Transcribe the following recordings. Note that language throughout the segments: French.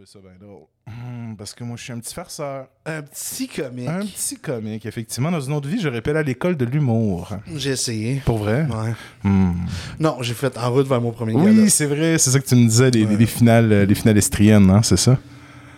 trouver ça bien drôle. Hmm, parce que moi, je suis un petit farceur. Un petit comique. Un petit comique, effectivement. Dans une autre vie, pu aller à l'école de l'humour. J'ai essayé. Pour vrai? Ouais. Hmm. Non, j'ai fait en route vers mon premier. Oui, c'est vrai. C'est ça que tu me disais, les finales, euh, les finales estriennes, hein, c'est ça?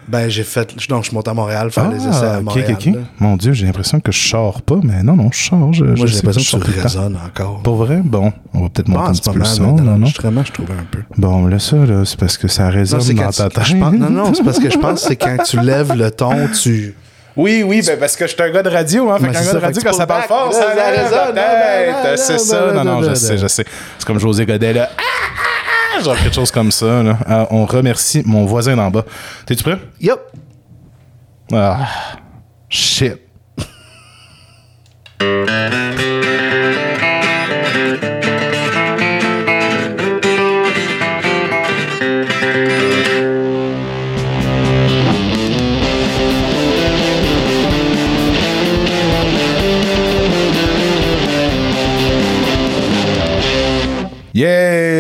Ben, j'ai fait. Non, je suis monté à Montréal faire les essais à Ah, ok, Montréal. ok, ok. là. Mon Dieu, j'ai l'impression que je sors pas, mais non, non, je sors. Je, Moi, j'ai l'impression que je sors tu résonnes encore. Pour vrai? Bon, on va peut-être monter un petit peu le son, dans non? l'enregistrement, je trouvais un peu. Bon, là, ça, là, c'est parce que ça résonne c'est dans quand ta tête. pense- non, non, c'est parce que je pense que c'est quand tu lèves le ton, tu. Oui, oui, ben parce que je suis un gars de radio, hein. Fait qu'un c'est gars ça, de radio, que quand ça parle fort, ça résonne, C'est non, ça. non, Non, je sais, je sais. C'est comme José Godet, là. Genre quelque chose comme ça, là. Ah, on remercie mon voisin d'en bas. T'es-tu prêt? Yup. Ah, shit. Yay!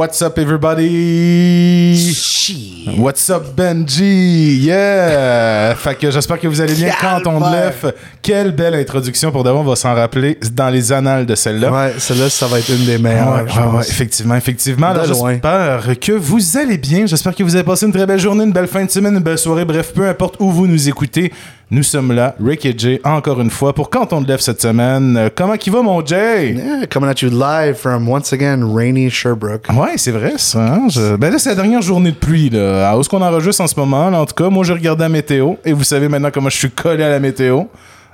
What's up, everybody? Shit. What's up Benji? Yeah! Fait que j'espère que vous allez bien quand on lève. Quelle belle introduction pour d'abord, on va s'en rappeler dans les annales de celle-là. Ouais, celle-là, ça va être une des meilleures. ouais, ouais, effectivement, effectivement. J'espère que vous allez bien. J'espère que vous avez passé une très belle journée, une belle fin de semaine, une belle soirée. Bref, peu importe où vous nous écoutez, nous sommes là, Rick et Jay, encore une fois, pour quand on lève cette semaine. Euh, comment qui va, mon Jay? Yeah, coming at you live from once again rainy Sherbrooke. Ouais, c'est vrai, ça. hein? Je- Ben là, c'est la dernière journée de pluie, là. À où est-ce qu'on enregistre en ce moment, là, en tout cas? Moi, j'ai regardé la météo, et vous savez maintenant comment je suis collé à la météo.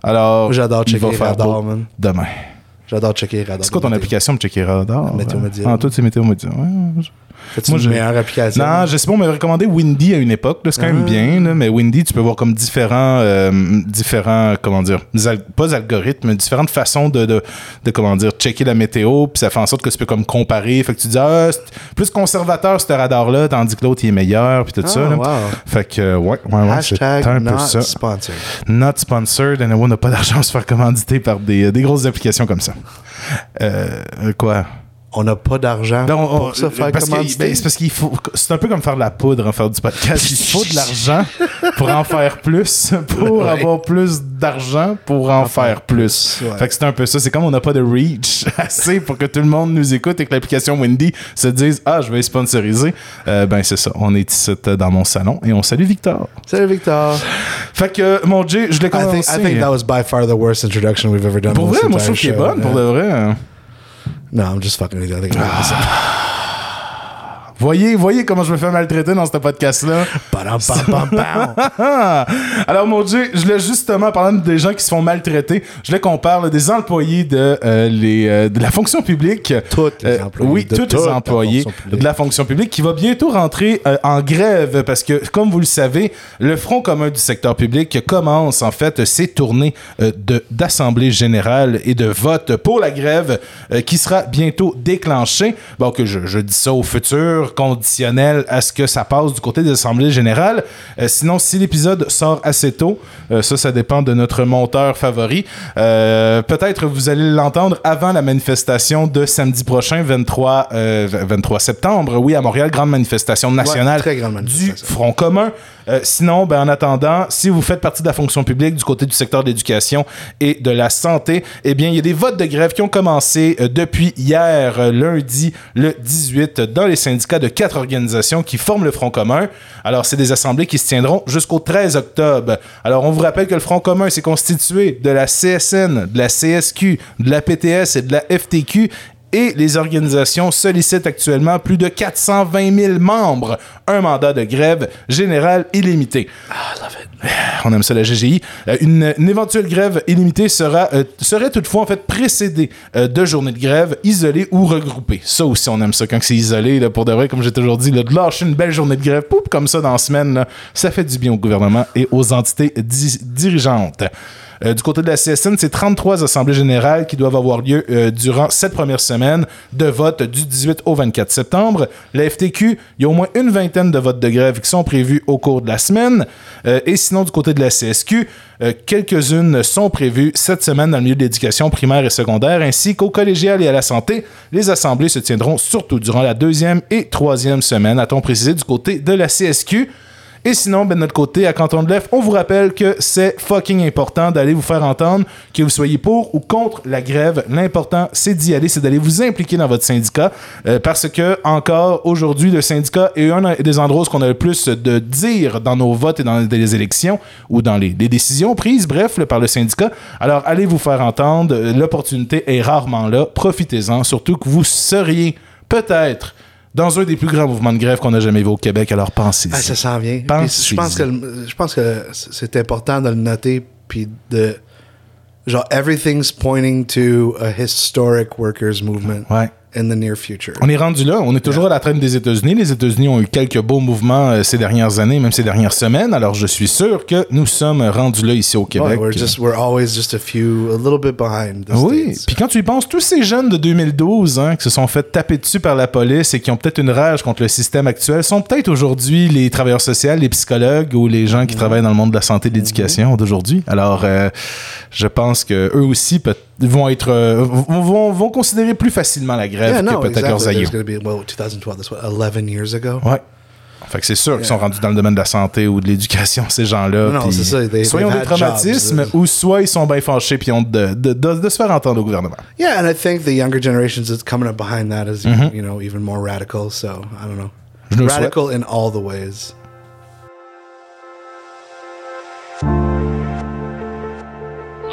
Alors, j'adore checker les radars, man. demain. J'adore checker les radars. C'est quoi ton météo. application pour checker radar? Météo Ouais. Média. Ah, toi, c'est Météo Média. Ouais, je- Fais-tu Moi, une meilleure application? Non, je sais pas, on m'avait recommandé Windy à une époque. là, C'est quand même Ah. bien, là, mais Windy, tu peux voir comme différents, euh, différents comment dire, al- pas algorithmes, mais différentes façons de, de, de, comment dire, checker la météo. Puis ça fait en sorte que tu peux comme comparer. Fait que tu dis, ah, c'est plus conservateur ce radar-là, tandis que l'autre, il est meilleur, puis tout Ah, ça. là. wow. Fait que, euh, ouais, ouais, ouais, c'est un peu not ça. sponsored. Not sponsored, and on n'a pas d'argent à se faire commanditer par des, des grosses applications comme ça. Euh, quoi? On n'a pas d'argent Ben, on- pour ça faire parce que- ben, c'est parce qu'il faut. C'est un peu comme faire de la poudre en faire du podcast. Il faut de l'argent pour en faire plus, pour Ouais. avoir plus d'argent pour en, faire plus. Ouais. Fait que c'est un peu ça. C'est comme on n'a pas de reach assez pour que tout le monde nous écoute et que l'application Windy se dise Ah, je vais sponsoriser. Euh, ben, c'est ça. On est ici euh, dans mon salon et on salue Victor. Salut Victor. Fait que, mon Jay, je l'ai I think, commencé. I think that was by far the worst introduction we've ever done. pour vrai, moi, je trouve qu'elle est bonne, pour Yeah. de vrai. No, I'm just fucking with you. I think Voyez, voyez comment je me fais maltraiter dans ce podcast-là. Padam, pam, pam, pam. Alors, mon Dieu, je voulais justement, parler des gens qui se font maltraiter, je voulais qu'on parle des employés de, euh, les, euh, de la fonction publique. Toutes les Euh, employés oui, tous les employés de la fonction publique qui va bientôt rentrer en grève parce que, comme vous le savez, le Front commun du secteur public commence en fait ses tournées d'assemblée générale et de vote pour la grève qui sera bientôt déclenchée. Bon, que je, je dis ça au futur, conditionnel à ce que ça passe du côté des assemblées générales. Euh, sinon, si l'épisode sort assez tôt, euh, ça, ça dépend de notre monteur favori. Euh, Peut-être vous allez l'entendre avant la manifestation de samedi prochain, 23, euh, 23 septembre. Oui, à Montréal, grande manifestation nationale Ouais, très grande du. Front commun. Euh, sinon, ben, en attendant, si vous faites partie de la fonction publique du côté du secteur de l'éducation et de la santé, eh bien, il y a des votes de grève qui ont commencé euh, depuis hier, euh, lundi, le 18, dans les syndicats de quatre organisations qui forment le Front commun. Alors, c'est des assemblées qui se tiendront jusqu'au 13 octobre. Alors, on vous rappelle que le Front commun, c'est constitué de la CSN, de la CSQ, de la PTS et de la FTQ et les organisations sollicitent actuellement plus de 420 000 membres, un mandat de grève générale illimité. On aime ça la GGI. Euh, une, éventuelle grève illimitée euh, serait toutefois en fait précédée euh, de journées de grève isolées ou regroupées. Ça aussi, on aime ça quand c'est isolé. Là, pour de vrai, comme j'ai toujours dit, là, de lâcher une belle journée de grève, poup, comme ça dans la semaine, ça fait du bien au gouvernement et aux entités di- dirigeantes. Euh, du côté de la CSN, c'est 33 assemblées générales qui doivent avoir lieu euh, durant cette première semaine de vote du 18 au 24 septembre. La FTQ, il y a au moins une vingtaine de votes de grève qui sont prévus au cours de la semaine. Euh, et sinon, du côté de la CSQ, quelques-unes sont prévues cette semaine dans le milieu de l'éducation primaire et secondaire, ainsi qu'au collégial et à la santé. Les assemblées se tiendront surtout durant la deuxième et troisième semaine, a-t-on précisé du côté de la CSQ. Et sinon, ben, de notre côté, à Canton de l'Ef, on vous rappelle que c'est fucking important d'aller vous faire entendre, que vous soyez pour ou contre la grève. L'important, c'est d'y aller, c'est d'aller vous impliquer dans votre syndicat, euh, parce que encore aujourd'hui, le syndicat est un des endroits où on a le plus de dire dans nos votes et dans les élections ou dans les, décisions prises, bref, par le syndicat. Alors, allez vous faire entendre. L'opportunité est rarement là. Profitez-en, surtout que vous seriez peut-être dans un des plus grands mouvements de grève qu'on a jamais vu au Québec. Alors, pensez-y. Ah, ça s'en vient. Je pense que je pense que c'est important de le noter puis de genre everything's pointing to a historic workers movement Ouais. In the near future. On est rendu là. On est toujours à la traîne des États-Unis. Les États-Unis ont eu quelques beaux mouvements euh, ces dernières années, même ces dernières semaines. Alors, je suis sûr que nous sommes rendus là ici au Québec. we're just we're always just a few a little bit behind the Oui, puis quand tu y penses, tous ces jeunes de 2012 hein, qui se sont fait taper dessus par la police et qui ont peut-être une rage contre le système actuel sont peut-être aujourd'hui les travailleurs sociaux, les psychologues ou les gens qui travaillent dans le monde de la santé et de l'éducation d'aujourd'hui. Alors, euh, je pense que eux aussi peut- vont être euh, vont, vont, considérer plus facilement la grève Yeah, que no, peut-être exactly. leurs aïeux. Be well 2012 that's what 11 years ago? Ouais. Fait que c'est sûr qu'ils sont rendus dans le domaine de la santé ou de l'éducation, ces gens-là. Non, c'est ça, they- soit ils ont des traumatismes jobs. ou soit ils sont bien fâchés puis ont de, de, de, de se faire entendre au gouvernement. Yeah, and I think the younger generations that's coming up behind that is Mm-hmm. you know even more radical. So I don't know, Je radical in all the ways.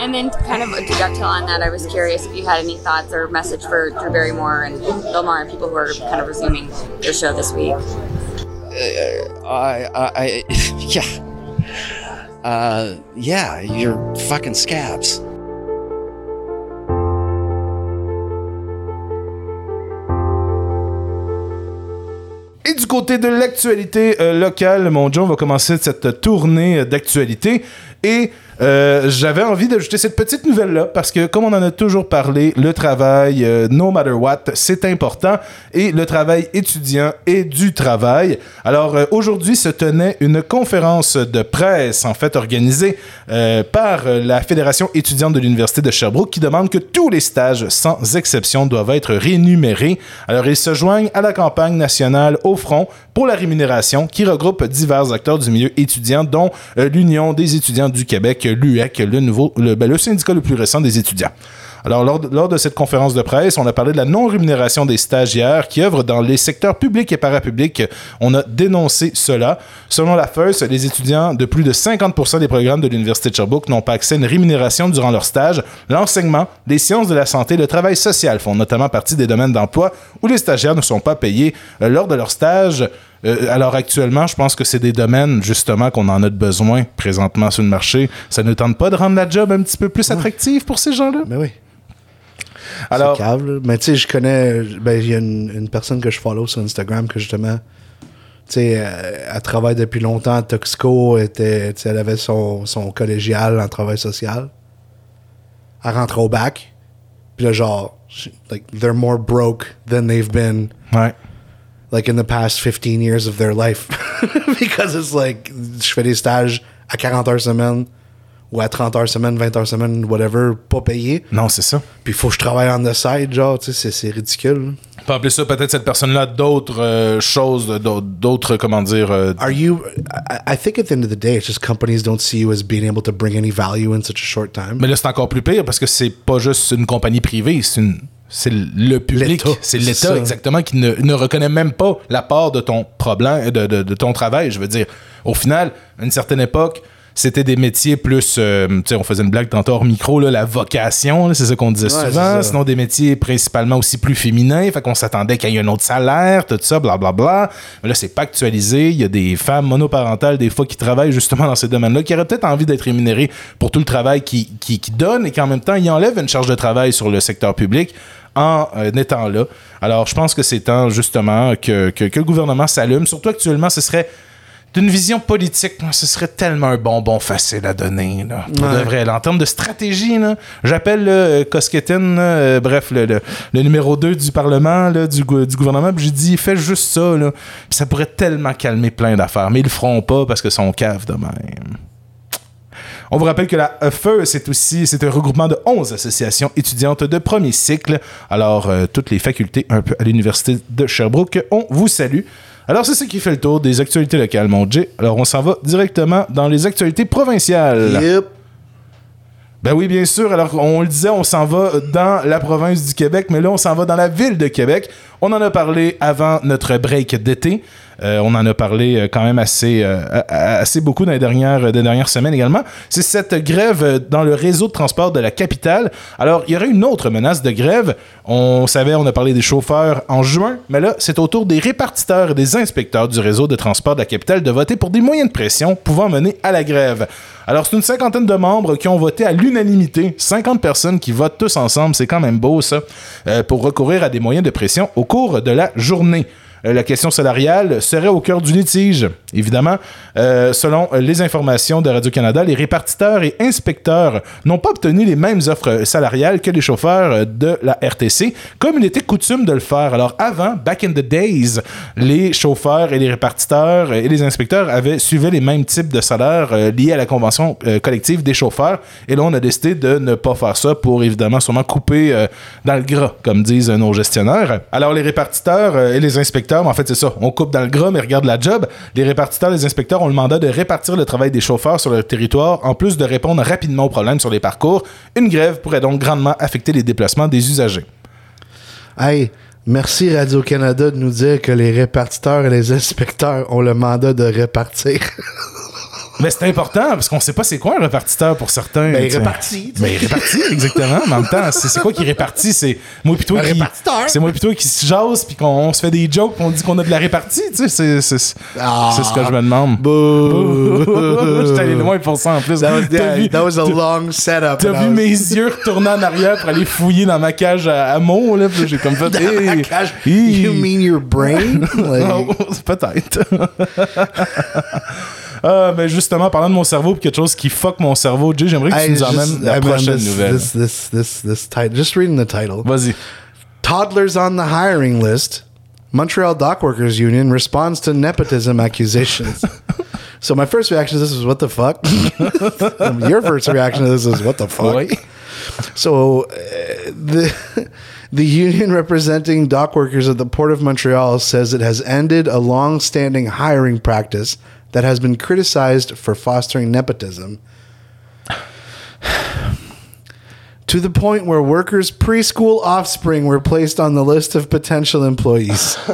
And then, kind of to dovetail on that, I was curious if you had any thoughts or message for Drew Barrymore and Bill Maher and people who are kind of resuming their show this week. I, I, I yeah. Uh, yeah, you're fucking scabs. Et du côté de l'actualité euh, locale, mon John va commencer cette tournée euh, d'actualité. Et euh, j'avais envie d'ajouter cette petite nouvelle-là parce que, comme on en a toujours parlé, le travail, euh, no matter what, c'est important. Et le travail étudiant est du travail. Alors, euh, aujourd'hui se tenait une conférence de presse, en fait, organisée par la Fédération étudiante de l'Université de Sherbrooke qui demande que tous les stages, sans exception, doivent être rémunérés. Alors, ils se joignent à la campagne nationale au front pour la rémunération qui regroupe divers acteurs du milieu étudiant, dont l'Union des étudiants du Québec, l'UEC, le, nouveau, ben, syndicat le plus récent des étudiants. Alors, lors de, lors de cette conférence de presse, on a parlé de la non-rémunération des stagiaires qui œuvrent dans les secteurs publics et parapublics. On a dénoncé cela. Selon la FEUS, les étudiants de plus de 50% des programmes de l'Université de Sherbrooke n'ont pas accès à une rémunération durant leur stage. L'enseignement, les sciences de la santé, le travail social font notamment partie des domaines d'emploi où les stagiaires ne sont pas payés euh, lors de leur stage. Euh, alors actuellement, je pense que c'est des domaines justement qu'on en a de besoin présentement sur le marché. Ça ne tente pas de rendre la job un petit peu plus attractive pour ces gens-là? Mais oui. Alors, C'est cave, là. Mais tu sais, je connais. Ben, il y a une, une personne que je follow sur Instagram que justement. Tu sais, euh, elle travaille depuis longtemps à elle Était, elle avait son, son collégial en travail social. Elle rentre au bac. Puis là, genre, like, they're more broke than they've been, ouais. Like, in the past 15 years of their life. Because it's like, je fais des stages à 40 heures semaine ou à 30 heures semaine, 20 heures semaine, whatever, pas payé. Non, c'est ça. Puis il faut que je travaille on the side, genre, tu sais, c'est- ridicule. En plus ça, peut-être cette personne-là d'autres euh, choses, d'autres- d'autres, comment dire... euh, Are you? I, I think at the end of the day, it's just companies don't see you as being able to bring any value in such a short time. Mais là, c'est encore plus pire parce que c'est pas juste une compagnie privée, c'est une. C'est le public, c'est l'État exactement qui ne, ne reconnaît même pas la part de ton problème, de, de- de ton travail. Je veux dire, au final, à une certaine époque, c'était des métiers plus, euh, tu sais, on faisait une blague tantôt hors micro, là, la vocation, c'est ça qu'on disait Ouais, souvent. Sinon, des métiers principalement aussi plus féminins, fait qu'on s'attendait qu'il y ait un autre salaire, tout ça, blablabla. Mais là, c'est pas actualisé. Il y a des femmes monoparentales, des fois, qui travaillent justement dans ces domaines-là, qui auraient peut-être envie d'être rémunérées pour tout le travail qu'ils qui, qui donnent et qu'en même temps, ils enlèvent une charge de travail sur le secteur public en euh, étant là. Alors, je pense que c'est temps, justement, que, que, que le gouvernement s'allume. Surtout actuellement, ce serait d'une vision politique, ce serait tellement un bonbon facile à donner. Là, pour de vrai, là. En termes de stratégie, j'appelle euh, euh, bref, le, le- le numéro 2 du Parlement, là, du, gou- du gouvernement, puis j'ai dit, fais juste ça. Là, Puis ça pourrait tellement calmer plein d'affaires. Mais ils le feront pas parce que sont cave de même. On vous rappelle que la FE, c'est aussi c'est un regroupement de 11 associations étudiantes de premier cycle. Alors, euh, toutes les facultés un peu à l'Université de Sherbrooke, on vous salue. Alors, c'est ce qui fait le tour des actualités locales, mon Jay. Alors, on s'en va directement dans les actualités provinciales. Yep. Ben oui, bien sûr. Alors, on le disait, on s'en va dans la province du Québec, mais là, on s'en va dans la ville de Québec. On en a parlé avant notre break d'été. Euh, on en a parlé euh, quand même assez, euh, assez beaucoup dans les dernières, des dernières semaines également. C'est cette grève dans le réseau de transport de la capitale. Alors, il y aurait une autre menace de grève. On savait, on a parlé des chauffeurs en juin, mais là, c'est au tour des répartiteurs et des inspecteurs du réseau de transport de la capitale de voter pour des moyens de pression pouvant mener à la grève. Alors, c'est une cinquantaine de membres qui ont voté à l'unanimité. 50 personnes qui votent tous ensemble, c'est quand même beau ça, pour recourir à des moyens de pression au cours de la journée. Euh, la question salariale serait au cœur du litige. Évidemment, euh, selon les informations de Radio-Canada, les répartiteurs et inspecteurs n'ont pas obtenu les mêmes offres salariales que les chauffeurs de la RTC, comme il était coutume de le faire. Alors avant, back in the days, les chauffeurs et les répartiteurs et les inspecteurs avaient suivi les mêmes types de salaires euh, liés à la convention collective des chauffeurs. Et là, on a décidé de ne pas faire ça pour évidemment sûrement couper dans le gras, comme disent nos gestionnaires. Alors les répartiteurs et les inspecteurs, en fait c'est ça, on coupe dans le gras mais regarde la job. Les répartiteurs et les inspecteurs ont le mandat de répartir le travail des chauffeurs sur le territoire en plus de répondre rapidement aux problèmes sur les parcours. Une grève pourrait donc grandement affecter les déplacements des usagers. Hey, merci Radio-Canada de nous dire que les répartiteurs et les inspecteurs ont le mandat de répartir. Mais c'est important parce qu'on sait pas c'est quoi un répartiteur pour certains. Ben, il répartit. Ben, il répartit, exactement. Mais en même temps, c'est c'est quoi qui répartit? C'est moi Un qui. répartiteur. C'est moi toi qui se jase puis qu'on se fait des jokes pis on dit qu'on a de la répartie, tu sais. C'est c'est- Ah. c'est ce que je me demande. Boo. J'étais allé loin pour ça en plus. That was, yeah, vu, that was a t'as- long setup. t'as and I vu was- mes yeux retourner en arrière pour aller fouiller dans ma cage à, à mots, là. J'ai comme fait. Dans hey, la cage? hey. You mean your brain? Like, Oh, Peut-être. Ah, ben justement, parlant de mon cerveau, quelque chose qui fuck mon cerveau, Jay, j'aimerais que tu I nous just- emmènes la I prochaine this, nouvelle. This, this, this, this title. Just reading the title. Vas-y. Toddlers on the hiring list. Montreal Dockworkers Union responds to nepotism accusations. so my first reaction to this is "What the fuck?" Your first reaction to this is, "What the fuck?" Oui. So uh, the the union representing dock workers at the Port of Montreal says it has ended a long-standing hiring practice that has been criticized for fostering nepotism. To the point where workers' preschool offspring were placed on the list of potential employees.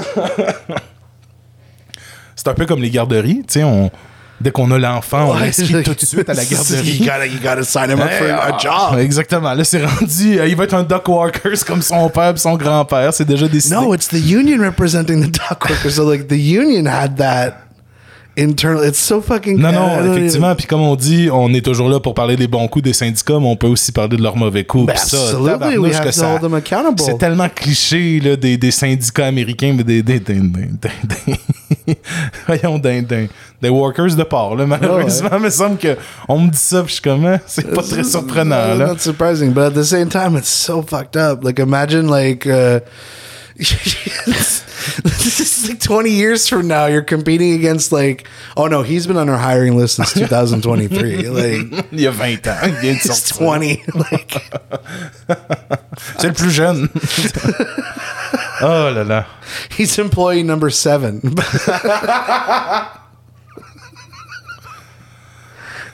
C'est un peu comme les garderies, tu sais, on... dès qu'on a l'enfant, on l'inscrit tout de suite à la you garderie. gotta, you gotta sign him up for a Ah, job. Exactement. Là, c'est rendu. euh, il va être un Duck Walkers comme son père et son grand-père. C'est déjà décidé. No, it's the union representing the dock workers. So like the union had that internal. It's so fucking. Non, non, effectivement. Puis comme on dit, on est toujours là pour parler des bons coups des syndicats, mais on peut aussi parler de leurs mauvais coups. Ben, Puis ça. C'est tellement cliché là, des, des syndicats américains, mais des, des, des, des, des- des- voyons, des, workers de port. Là, malheureusement, il me semble que on me dit ça, puis je suis comme, hein, c'est pas très surprenant. Là. Not surprising, but at the same time, it's so fucked up. Like imagine like. uh this is like 20 years from now you're competing against like oh no he's been on our hiring list since 2023 like Il y a 20 ans, il vient de he's sortir. 20 like C'est le plus jeune. oh là là. he's employee number seven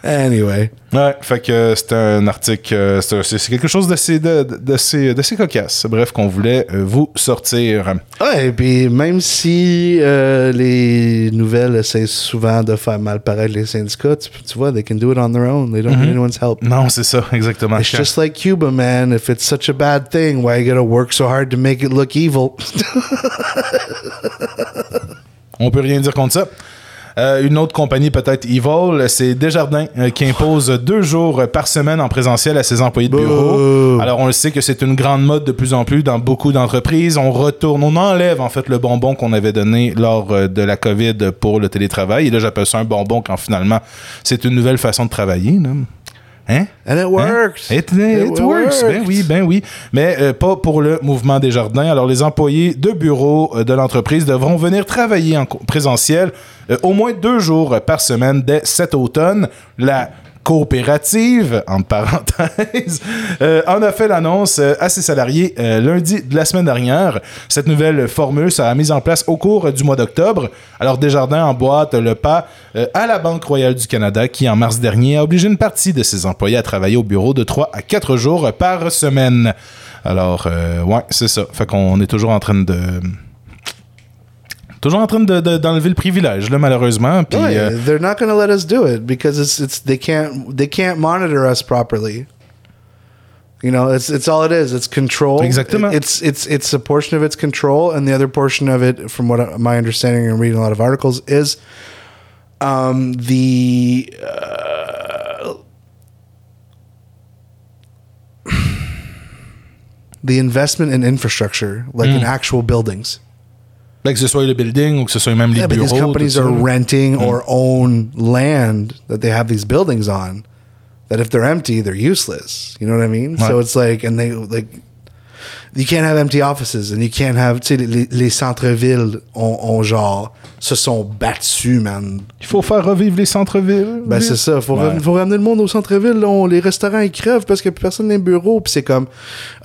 anyway Ouais, fait que c'est un article, euh, c'est quelque chose d'assez de, de, d'assez cocasse. Bref, qu'on voulait euh, vous sortir. Ouais, et puis même si euh, les nouvelles essaient souvent de faire mal paraître les syndicats, tu, tu vois, they can do it on their own. They don't need anyone's help. Non, c'est ça, exactement. It's just like Cuba, man. If it's such a bad thing, why you gotta work so hard to make it look evil? On peut rien dire contre ça. Euh, une autre compagnie peut-être Evil, c'est Desjardins euh, qui impose deux jours par semaine en présentiel à ses employés de bureau. Alors on le sait que c'est une grande mode de plus en plus dans beaucoup d'entreprises. On retourne, on enlève en fait le bonbon qu'on avait donné lors euh, de la COVID pour le télétravail. Et là j'appelle ça un bonbon quand finalement c'est une nouvelle façon de travailler. là. Hein? And it works. It, it works. Ben oui, ben oui. Mais euh, pas pour le mouvement des jardins. Alors, les employés de bureau euh, de l'entreprise devront venir travailler en présentiel euh, au moins deux jours par semaine dès cet automne. La coopérative, entre parenthèses, euh, en a fait l'annonce euh, à ses salariés euh, lundi de la semaine dernière. Cette nouvelle formule sera mise en place au cours du mois d'octobre. Alors Desjardins emboîte le pas à la Banque royale du Canada qui, en mars dernier, a obligé une partie de ses employés à travailler au bureau de 3 à 4 jours par semaine. Alors, ouais, c'est ça. Fait qu'on est toujours en train de... Toujours en train de- de- d'enlever le privilège, là, malheureusement. Puis, Ouais, euh, they're not going to let us do it because it's it's they can't they can't monitor us properly. You know, it's it's all it is. It's control. Exactement. It's it's it's a portion of its control, and the other portion of it, from what my understanding and reading a lot of articles, is um, the uh, the investment in infrastructure, like in actual buildings. Ben, que ce soit le building ou que ce soit même les Yeah, but bureaux. these companies are renting or own land that they have these buildings on. That if they're empty, they're useless. You know what I mean? So it's like, and they like, you can't have empty offices, and you can't have. Tu sais, les, les centres-villes ont, ont genre se sont battus, man. Il faut faire revivre les centres-villes. Ben c'est ça. Faut, Ouais. faut ramener le monde au centre-ville. Les restaurants ils crèvent parce a plus personne dans les bureaux. Puis c'est comme,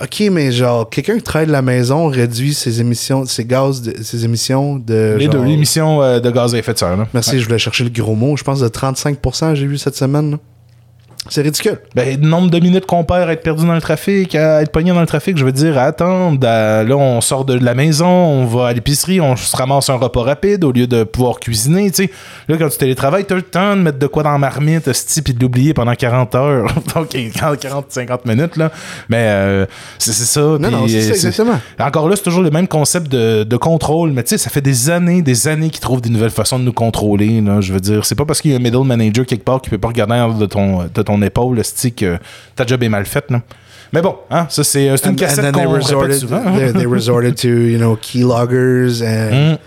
ok, mais genre quelqu'un qui travaille de la maison réduit ses émissions, ses gaz, de- ses émissions de. Les genre- deux, l'émission euh, de gaz à effet de serre. Là. Merci, je voulais chercher le gros mot. Je pense de 35%, j'ai vu cette semaine. là. C'est ridicule. Ben, le nombre de minutes qu'on perd à être perdu dans le trafic, à être pogné dans le trafic, je veux dire, à attendre. à- là, on sort de la maison, on va à l'épicerie, on se ramasse un repas rapide au lieu de pouvoir cuisiner, tu sais. Là, quand tu télétravailles, t'as le temps de mettre de quoi dans la marmite, esti, puis de l'oublier pendant 40 heures. Donc, 40-50 minutes, là. Mais euh, c'est ça. Non, non, c'est ça, exactement. Encore là, c'est toujours le même concept de, de contrôle, mais tu sais, ça fait des années, des années qu'ils trouvent des nouvelles façons de nous contrôler. Là, je veux dire, c'est pas parce qu'il y a un middle manager quelque part qui peut pas regarder de ton, de ton épaule, le stick, que ta job est mal faite. Là. Mais bon, hein, ça c'est euh, c'est une cassette then they qu'on répète souvent. they, they resorted to, you know, keyloggers and Mm.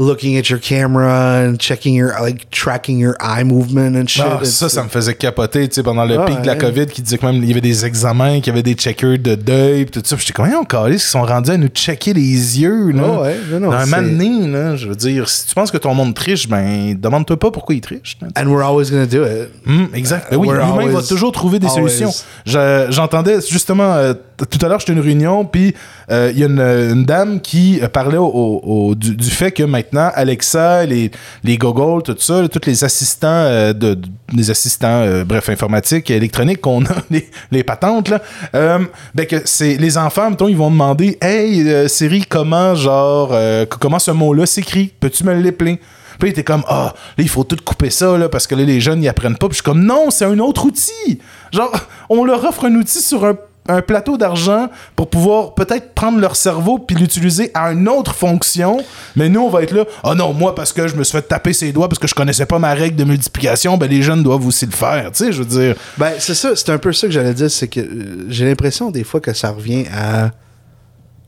Looking at your camera and checking your, like, tracking your eye movement and shit. Ah, ça, ça me faisait capoter, tu sais, pendant le Ah, pic de la ouais. COVID, qui disait que même il y avait des examens, qu'il y avait des checkers de deuil, pis tout ça. J'étais comme, on calé, ils sont rendus à nous checker les yeux, là. Ah ouais, non, non, Dans un donné, là, je veux dire, si tu penses que ton monde triche, ben, demande-toi pas pourquoi il triche. là. And we're always to do it. Hum, exact. Ben oui, l'humain va toujours trouver des always- solutions. Je- J'entendais justement euh, tout à l'heure, j'étais à une réunion, puis euh, il y a une, une dame qui euh, parlait au, du, fait que maintenant Alexa, les, les Google, tout ça, tous les assistants euh, de, les assistants, euh, bref, informatiques, électroniques qu'on a, les, les patentes là, euh, ben que c'est les enfants, mettons, ils vont demander, hey euh, Siri, comment genre, euh, comment ce mot-là s'écrit? Peux-tu me l'épeler puis il était comme, ah, là, il faut tout couper ça, là, parce que là, les jeunes, ils apprennent pas. Puis je suis comme, non, c'est un autre outil. Genre, on leur offre un outil sur un, un plateau d'argent pour pouvoir peut-être prendre leur cerveau puis l'utiliser à une autre fonction. Mais nous, on va être là, ah non, moi, parce que je me suis fait taper ses doigts parce que je connaissais pas ma règle de multiplication, ben les jeunes doivent aussi le faire. Tu sais, je veux dire. Ben, c'est ça, c'est un peu ça que j'allais dire, c'est que euh, j'ai l'impression des fois que ça revient à.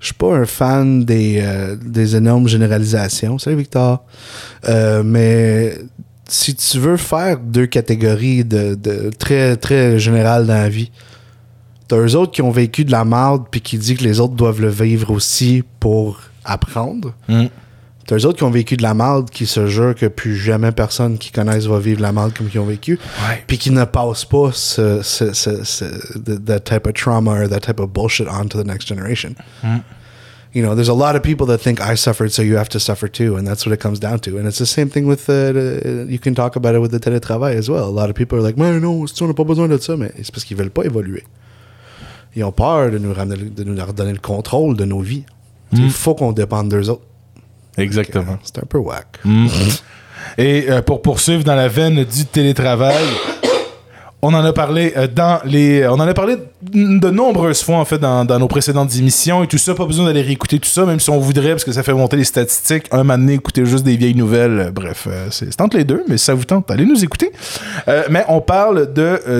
Je suis pas un fan des, euh, des énormes généralisations. Salut Victor. Euh, mais si tu veux faire deux catégories de, de très, très générales dans la vie, t'as eux autres qui ont vécu de la merde puis qui disent que les autres doivent le vivre aussi pour apprendre. Mm. T'as eux autres qui ont vécu de la merde qui se jurent que plus jamais personne qui connaissent va vivre la merde comme qu'ils ont vécu puis qui ne passe pas ce, ce, ce, ce- that type of trauma or that type of bullshit on to the next generation. You know, there's a lot of people that think I suffered, so you have to suffer too, and that's what it comes down to. And it's the same thing with uh, the, you can talk about it with the télétravail as well. A lot of people are like, mais non, si on n'a pas besoin de ça, mais c'est parce qu'ils veulent pas évoluer. Ils ont peur de nous ramener, de nous redonner le contrôle de nos vies. Il faut qu'on dépende d'eux autres. Exactement. C'est un peu whack. Et euh, pour poursuivre dans la veine du télétravail, on en a parlé euh, dans les, on en a parlé de nombreuses fois en fait dans, nos précédentes émissions et tout ça. Pas besoin d'aller réécouter tout ça, même si on voudrait parce que ça fait monter les statistiques. Un moment donné, écouter juste des vieilles nouvelles. euh, bref, euh, c'est entre les deux, mais ça vous tente, allez nous écouter. Mais on parle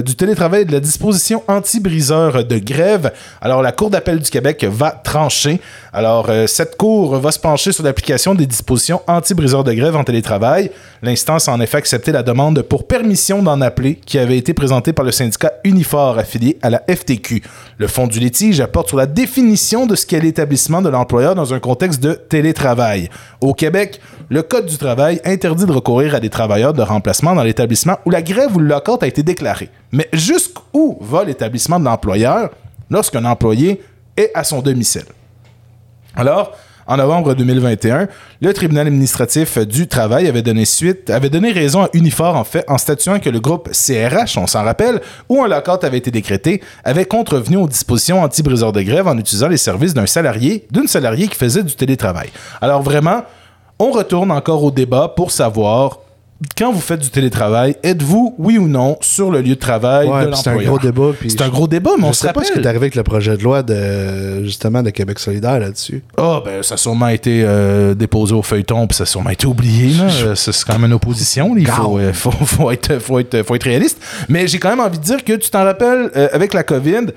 du télétravail et de la disposition anti-briseur de grève. Alors la Cour d'appel du Québec va trancher Alors, euh, cette cour va se pencher sur l'application des dispositions anti-briseurs de grève en télétravail. L'instance a en effet accepté la demande pour permission d'en appeler qui avait été présentée par le syndicat Unifor affilié à la FTQ. Le fond du litige apporte sur la définition de ce qu'est l'établissement de l'employeur dans un contexte de télétravail. Au Québec, le Code du travail interdit de recourir à des travailleurs de remplacement dans l'établissement où la grève ou le lockout a été déclaré. Mais jusqu'où va l'établissement de l'employeur lorsqu'un employé est à son domicile? Alors, en novembre 2021, le tribunal administratif du travail avait donné suite, avait donné raison à Unifor en fait en statuant que le groupe CRH, on s'en rappelle, où un lockout avait été décrété, avait contrevenu aux dispositions anti-briseurs de grève en utilisant les services d'un salarié, d'une salariée qui faisait du télétravail. Alors vraiment, on retourne encore au débat pour savoir quand vous faites du télétravail, êtes-vous, oui ou non, sur le lieu de travail Ouais, de puis c'est un l'employeur? gros débat. C'est un gros débat, mais Je on se sais pas ce qui est rappelle. arrivé avec le projet de loi de justement de Québec solidaire là-dessus. Ah, ben, ça a sûrement été euh, déposé au feuilleton, puis ça a sûrement été oublié. Euh, C'est quand même une opposition. Il faut, euh, faut, faut être, faut, être, faut être réaliste. Mais j'ai quand même envie de dire que tu t'en rappelles, euh, avec la COVID, tu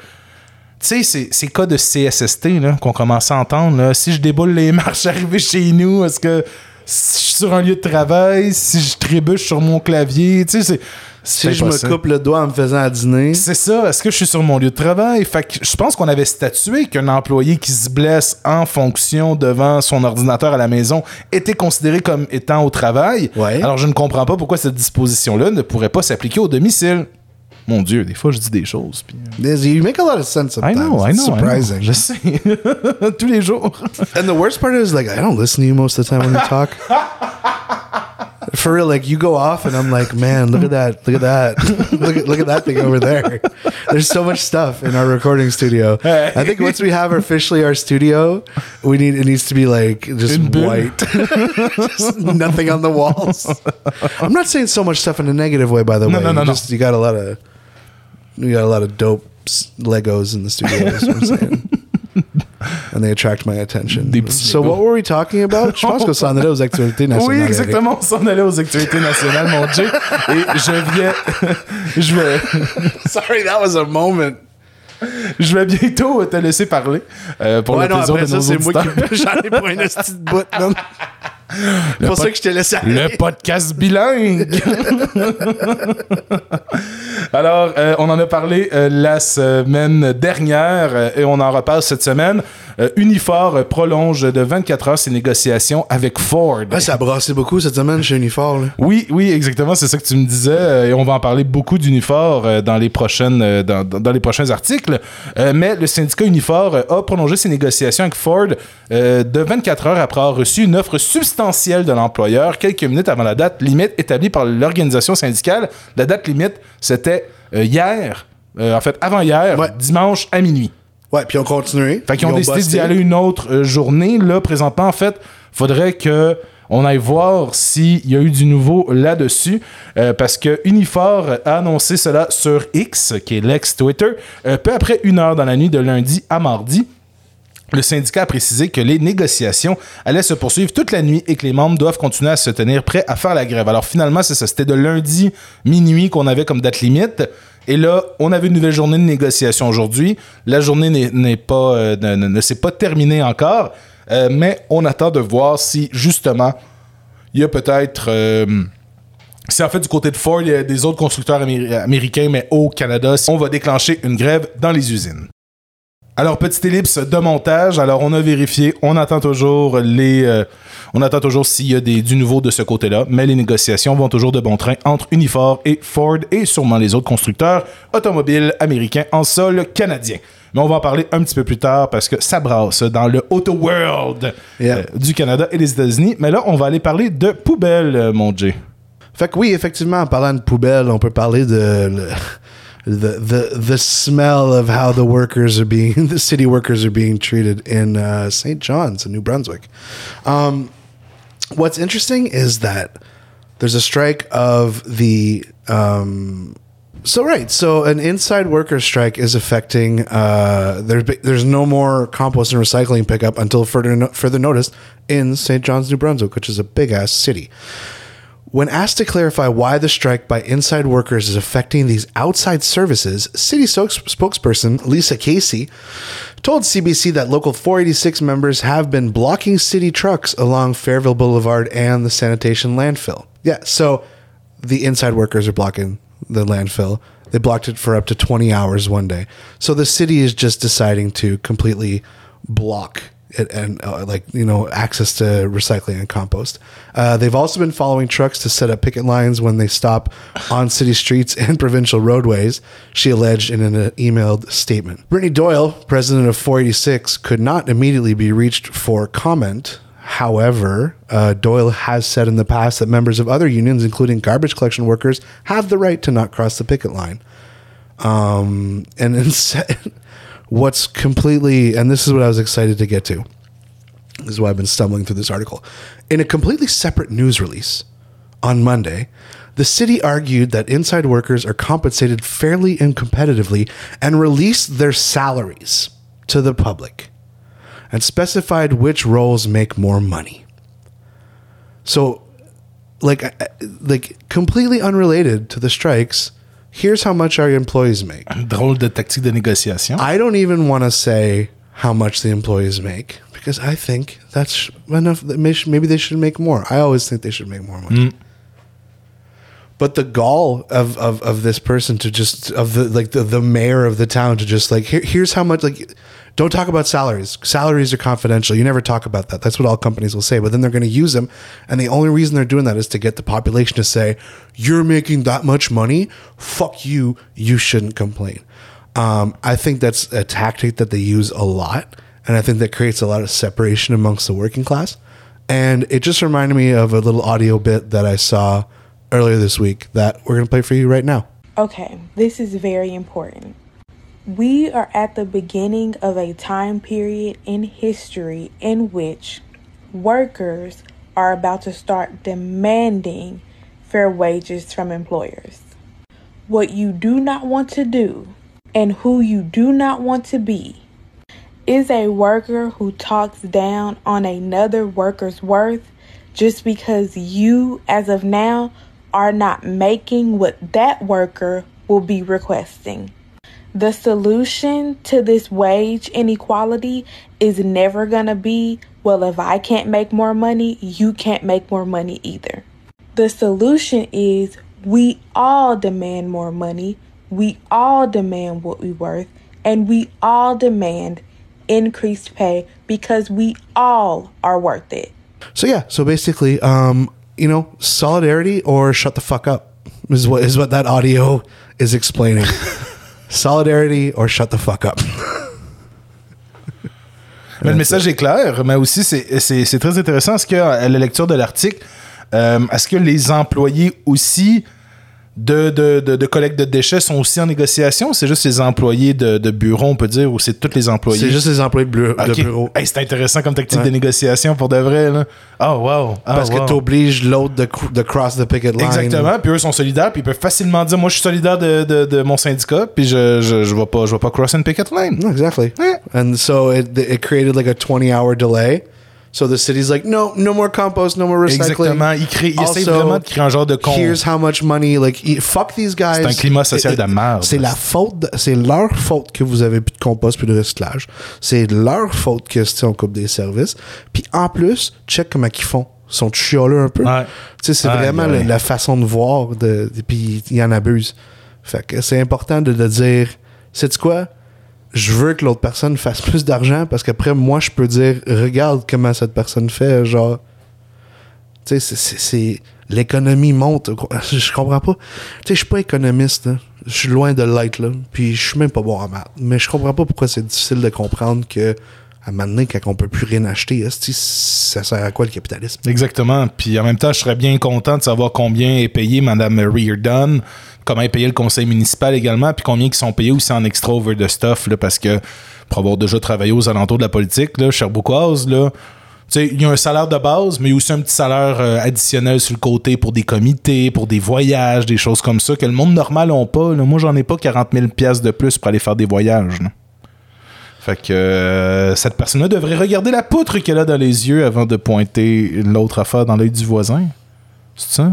sais, ces, ces cas de CSST qu'on commence à entendre, là, si je déboule les marches arrivées chez nous, est-ce que si je suis sur un lieu de travail, si je trébuche sur mon clavier, tu sais, c'est. Si je me coupe le doigt en me faisant à dîner, C'est ça. Est-ce que je suis sur mon lieu de travail? Fait que je pense qu'on avait statué qu'un employé qui se blesse en fonction devant son ordinateur à la maison était considéré comme étant au travail. Ouais. Alors je ne comprends pas pourquoi cette disposition-là ne pourrait pas s'appliquer au domicile. Mon Dieu, des fois je dis des choses. Puis... euh, you make a lot of sense I sometimes. know, I It's know, I know. surprising. Je sais. Tous les jours. And the worst part is like I don't listen to you most of the time when you talk. For real, like you go off and I'm like, man, look at that, look at that, look at look at that thing over there. There's so much stuff in our recording studio. I think once we have officially our studio, we need it needs to be like just bulle. white, just nothing on the walls. I'm not saying so much stuff in a negative way, by the No, way. no, no, you no. just you got a lot of you got a lot of dope s- Legos in the studio. What I'm saying. And they attract my attention. So what were we talking about? Je pense qu'on s'en allait aux actualités nationales. Oui, Eric. exactement. On s'en allait aux actualités nationales, mon Dieu. Et je viens. je vais. Sorry, that was a moment. Je vais bientôt te laisser parler euh, pour Ouais, le non, plaisir après de ça, nos c'est moi auditeurs. qui j'en ai pour une petite bout, man. C'est pour ça que je t'ai laissé aller. Le podcast bilingue. Alors, euh, on en a parlé euh, la semaine dernière euh, et on en reparle cette semaine. Euh, Unifor euh, prolonge de 24 heures ses négociations avec Ford. Ouais, ça a brassé beaucoup cette semaine chez Unifor. Là. Oui, oui, exactement, c'est ça que tu me disais. euh, et on va en parler beaucoup d'Unifor dans les prochaines, dans, dans- les prochains articles. Mais le syndicat Unifor a prolongé ses négociations avec Ford de 24 heures après avoir reçu une offre substantielle de l'employeur quelques minutes avant la date limite établie par l'organisation syndicale. La date limite, c'était hier, euh, en fait avant-hier, Ouais. dimanche à minuit. Ouais, puis ils ont continué. Fait qu'ils ont décidé d'y aller une autre euh, journée. Là, présentement, en fait, faudrait que on aille voir s'il y a eu du nouveau là-dessus. euh, parce que Unifor a annoncé cela sur X, qui est l'ex-Twitter, euh, peu après une heure dans la nuit de lundi à mardi. Le syndicat a précisé que les négociations allaient se poursuivre toute la nuit et que les membres doivent continuer à se tenir prêts à faire la grève. Alors finalement, c'est ça. C'était de lundi minuit qu'on avait comme date limite. Et là, on avait une nouvelle journée de négociation aujourd'hui. La journée n'est- pas, euh, ne, s'est pas terminée encore. Euh, mais on attend de voir si justement il y a peut-être. euh, si en fait du côté de Ford, il y a des autres constructeurs améri- américains, mais au Canada, on va déclencher une grève dans les usines. Alors, petite ellipse de montage. Alors, on a vérifié. On attend toujours les. euh, on attend toujours s'il y a des, du nouveau de ce côté-là. Mais les négociations vont toujours de bon train entre Unifor et Ford et sûrement les autres constructeurs automobiles américains en sol canadien. Mais on va en parler un petit peu plus tard parce que ça brasse dans le Auto World Yeah. euh, du Canada et des États-Unis. Mais là, on va aller parler de poubelles, euh, mon Jay. Fait que oui, effectivement, en parlant de poubelle, on peut parler de le- the the the smell of how the workers are being the city workers are being treated in uh, St. John's in New Brunswick. Um, what's interesting is that there's a strike of the um, so right so an inside worker strike is affecting uh, there's there's no more compost and recycling pickup until further no- further notice in St. John's, New Brunswick, which is a big ass city When asked to clarify why the strike by inside workers is affecting these outside services, city spokesperson Lisa Casey told CBC that local 486 members have been blocking city trucks along Fairville Boulevard and the sanitation landfill. Yeah, so the inside workers are blocking the landfill. They blocked it for up to 20 hours one day. So the city is just deciding to completely block it and uh, like you know access to recycling and compost. Uh, they've also been following trucks to set up picket lines when they stop on city streets and provincial roadways. She alleged in an emailed statement. Brittany Doyle, president of 486, could not immediately be reached for comment. However, uh, Doyle has said in the past that members of other unions, including garbage collection workers, have the right to not cross the picket line. Um, and instead, what's completely, and this is what I was excited to get to. This is why I've been stumbling through this article. In a completely separate news release on Monday, the city argued that inside workers are compensated fairly and competitively and released their salaries to the public and specified which roles make more money. So, like, like completely unrelated to the strikes, here's how much our employees make. Drôle de tactique de négociation. I don't even want to say how much the employees make because I think that's enough. that Maybe they should make more. I always think they should make more money. Mm. But the gall of, of, of this person to just of the like the, the mayor of the town to just like here, here's how much like don't talk about salaries. Salaries are confidential. You never talk about that. That's what all companies will say. But then they're going to use them, and the only reason they're doing that is to get the population to say you're making that much money. Fuck you. You shouldn't complain. Um, I think that's a tactic that they use a lot, and I think that creates a lot of separation amongst the working class. And it just reminded me of a little audio bit that I saw earlier this week that we're going to play for you right now. Okay, this is very important. We are at the beginning of a time period in history in which workers are about to start demanding fair wages from employers. What you do not want to do and who you do not want to be is a worker who talks down on another worker's worth just because you, as of now, are not making what that worker will be requesting. The solution to this wage inequality is never going to be, well, if I can't make more money, you can't make more money either. The solution is we all demand more money, we all demand what we're worth, and we all demand increased pay because we all are worth it. So yeah, so basically, um, you know, solidarity or shut the fuck up is what is what that audio is explaining. solidarity or shut the fuck up. Mais le message est clair, mais aussi c'est- très intéressant. Est-ce que à la lecture de l'article, euh, est-ce que les employés aussi de, de, de, de collecte de déchets sont aussi en négociation? C'est juste les employés de, de bureau, on peut dire, ou c'est tous les employés? C'est juste les employés de, bleu- de Ok. bureau. Hey, c'est intéressant comme tactique Ouais. de négociation pour de vrai. Là. Oh, wow. Ah, Parce wow. que t'obliges l'autre de, de cross the picket line. Exactement, puis eux sont solidaires, puis ils peuvent facilement dire Moi, je suis solidaire de, mon syndicat, puis je, je, je vais pas, je vais pas cross une picket line. Exactly. Yeah. And so it, it created like a 20 hour delay. So the city's like, no, no more compost, no more recycling. Exactement. Créent, ils essaient Also, vraiment de créer un genre de con. Here's how much money, like, fuck these guys. C'est un climat social de merde. C'est la faute, c'est leur faute que vous avez plus de compost plus de recyclage. C'est leur faute que c'est on coupe des services. Puis en plus, check comment ils font. Ils sont chialeux un peu. Ouais. Tu sais, c'est vraiment la, la façon de voir, de, de- puis ils en abusent. Fait que c'est important de, de dire, sais-tu quoi? Je veux que l'autre personne fasse plus d'argent parce qu'après, moi, je peux dire, regarde comment cette personne fait, genre. Tu sais, c'est-. L'économie monte. Je comprends pas. Tu sais, je suis pas économiste, là. Je suis loin de l'être, là. Puis je suis même pas bon en maths. Mais je comprends pas pourquoi c'est difficile de comprendre que, à un quand on peut plus rien acheter, ça sert à quoi le capitalisme? Exactement. Puis en même temps, je serais bien content de savoir combien est payé Mme Reardon, comment est payé le conseil municipal également, puis combien qui sont payés aussi en extra over the stuff, là, parce que pour avoir déjà travaillé aux alentours de la politique, là, Cherboucoise, là, il y a un salaire de base, mais il y a aussi un petit salaire euh, additionnel sur le côté pour des comités, pour des voyages, des choses comme ça, que le monde normal n'a pas. là. Moi, j'en ai pas 40 000 piastres de plus pour aller faire des voyages. Fait que euh, cette personne-là devrait regarder la poutre qu'elle a dans les yeux avant de pointer l'autre affaire dans l'œil du voisin. C'est ça?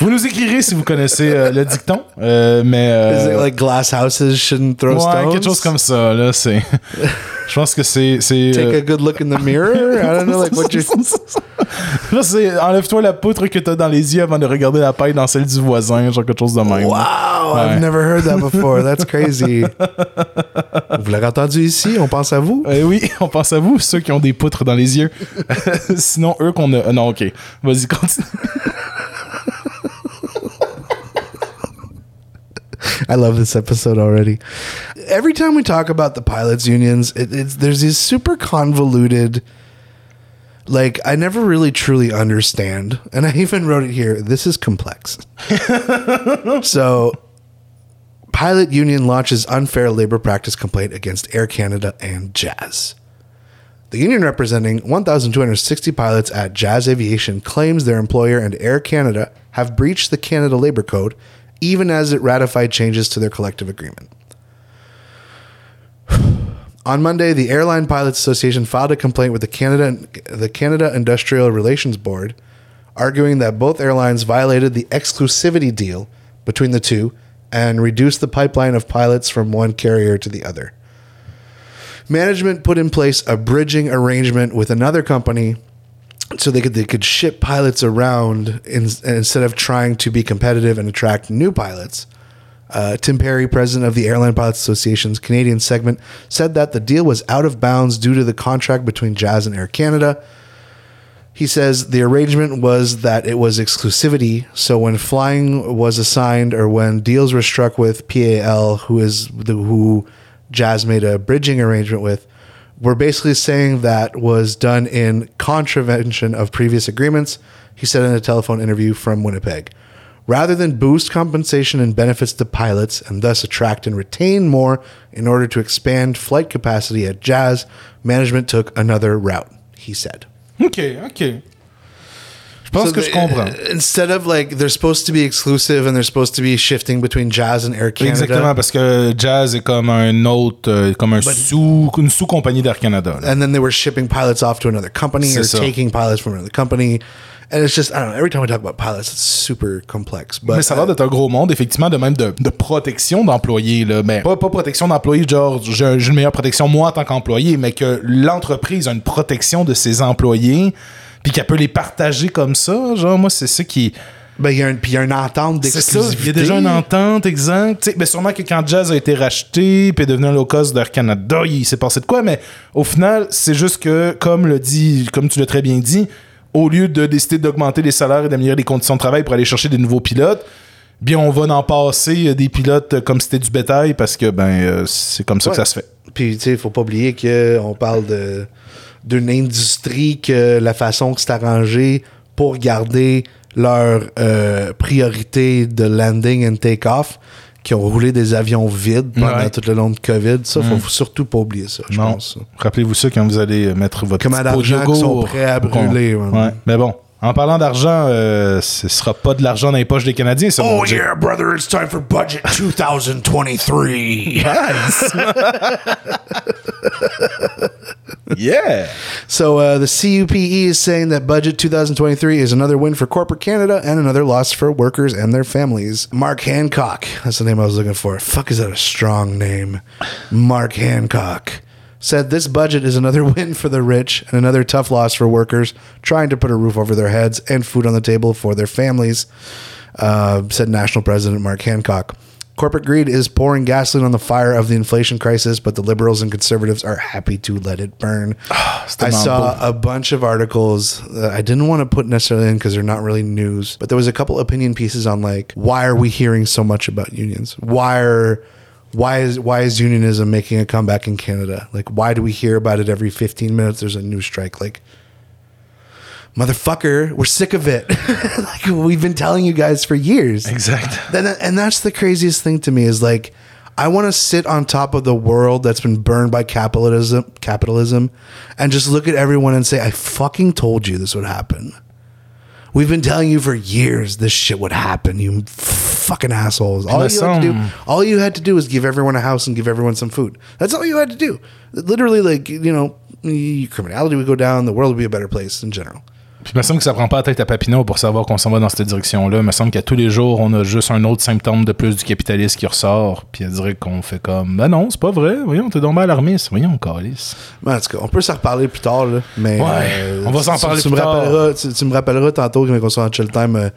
Vous nous écrirez si vous connaissez euh, le dicton, euh, mais... euh, Is it like glass houses shouldn't throw ouais, stones? quelque chose comme ça, là, c'est... Je pense que c'est... c'est, Take euh, a good look in the mirror? I don't know, like what you. Là, c'est enlève-toi la poutre que t'as dans les yeux avant de regarder la paille dans celle du voisin, genre quelque chose de même. Wow, Ouais. I've never heard that before. That's crazy. vous l'avez entendu ici, on pense à vous. Euh, oui, on pense à vous, ceux qui ont des poutres dans les yeux. Sinon, eux qu'on a. euh, non, ok. Vas-y, continue. I love this episode already. Every time we talk about the pilots unions, it, it's there's these super convoluted. Like I never really truly understand, and I even wrote it here. This is complex. so, pilot union launches unfair labor practice complaint against Air Canada and Jazz. The union representing 1,260 pilots at Jazz Aviation claims their employer and Air Canada have breached the Canada Labor Code, even as it ratified changes to their collective agreement. On Monday, the Airline Pilots Association filed a complaint with the Canada the Canada Industrial Relations Board, arguing that both airlines violated the exclusivity deal between the two and reduced the pipeline of pilots from one carrier to the other. Management put in place a bridging arrangement with another company so they could they could ship pilots around in, instead of trying to be competitive and attract new pilots. Uh, Tim Perry, president of the Airline Pilots Association's Canadian segment, said that the deal was out of bounds due to the contract between Jazz and Air Canada. He says the arrangement was that it was exclusivity, so when flying was assigned or when deals were struck with PAL, who is the who Jazz made a bridging arrangement with, we're basically saying that was done in contravention of previous agreements, he said in a telephone interview from Winnipeg. Rather than boost compensation and benefits to pilots and thus attract and retain more in order to expand flight capacity at Jazz, management took another route, he said. Ok, ok. Je pense So que the- je comprends. Uh, instead of like they're supposed to be exclusive and they're supposed to be shifting between Jazz and Air Canada. Exactement, parce que Jazz est comme un autre, euh, comme un sous, une sous-compagnie d'Air Canada. là. and then they were shipping pilots off to another company or ça. taking pilots from another company. And it's just I don't know. Every time we talk about pilots, it's super complex. But Mais ça a l'air d'être un gros monde, effectivement, de même de, de protection d'employés. là. Mais pas, pas protection d'employés, genre j'ai j'ai une meilleure protection moi en tant qu'employé, mais que l'entreprise a une protection de ses employés, puis qu'elle peut les partager comme ça. Genre, moi, c'est ça qui. ben, il y a un- puis il y a une entente C'est ça, d'exclusivité. il y a déjà une entente, exact. Tu sais, ben sûrement que quand Jazz a été racheté, puis est devenu un low cost d'Air Canada, il s'est passé de quoi, mais au final, c'est juste que, comme le dit, comme tu l'as très bien dit, au lieu de décider d'augmenter les salaires et d'améliorer les conditions de travail pour aller chercher des nouveaux pilotes, bien on va en passer euh, des pilotes euh, comme c'était du bétail parce que ben euh, c'est comme ça que ça se fait. Puis, tu sais, il faut pas oublier qu'on parle de d'une industrie que la façon que c'est arrangé pour garder leur euh, priorité de landing and take-off, qui ont roulé des avions vides pendant Ouais. tout le long de COVID. Ça, faut surtout pas oublier ça, je Non. pense. Rappelez-vous ça quand vous allez mettre votre pot de d'argent qui sont prêts à brûler. Ouais. Mais bon, en parlant d'argent, euh, ce sera pas de l'argent dans les poches des Canadiens, ça. mon Dieu. brother, it's time for budget 2023. Nice. yeah. So uh, the CUPE is saying that budget 2023 is another win for corporate Canada and another loss for workers and their families. Mark Hancock, that's the name I was looking for. Fuck, is that a strong name? Mark Hancock said this budget is another win for the rich and another tough loss for workers trying to put a roof over their heads and food on the table for their families. Uh, said National President Mark Hancock. Corporate greed is pouring gasoline on the fire of the inflation crisis, but the liberals and conservatives are happy to let it burn. I tellement saw a bunch of articles that I didn't want to put necessarily in because they're not really news, but there was a couple opinion pieces on like why are we hearing so much about unions? Why are why is why is unionism making a comeback in Canada? Like why do we hear about it every 15 minutes there's a new strike? Like motherfucker, we're sick of it. like we've been telling you guys for years. Exact. Then and that's the craziest thing to me is like I want to sit on top of the world that's been burned by capitalism capitalism and just look at everyone and say I fucking told you this would happen. We've been telling you for years this shit would happen, you fucking assholes. All you had to do, all you had to do is give everyone a house and give everyone some food. That's all you had to do. Literally, like you know, criminality would go down. The world would be a better place in general. Puis il me semble que ça prend pas la tête à Papineau pour savoir qu'on s'en va dans cette direction-là. Il me semble qu'à tous les jours, on a juste un autre symptôme de plus du capitalisme qui ressort. Puis elle dirait qu'on fait comme Ben non, c'est pas vrai. Voyons, t'es donc alarmiste. Voyons, calice. Ben, en tout cas, on peut s'en reparler plus tard, là, mais... Ouais, euh, on va s'en tu- parler tu plus me tard. rappelleras, tu, tu me rappelleras tantôt, quand on sera en chill time, euh,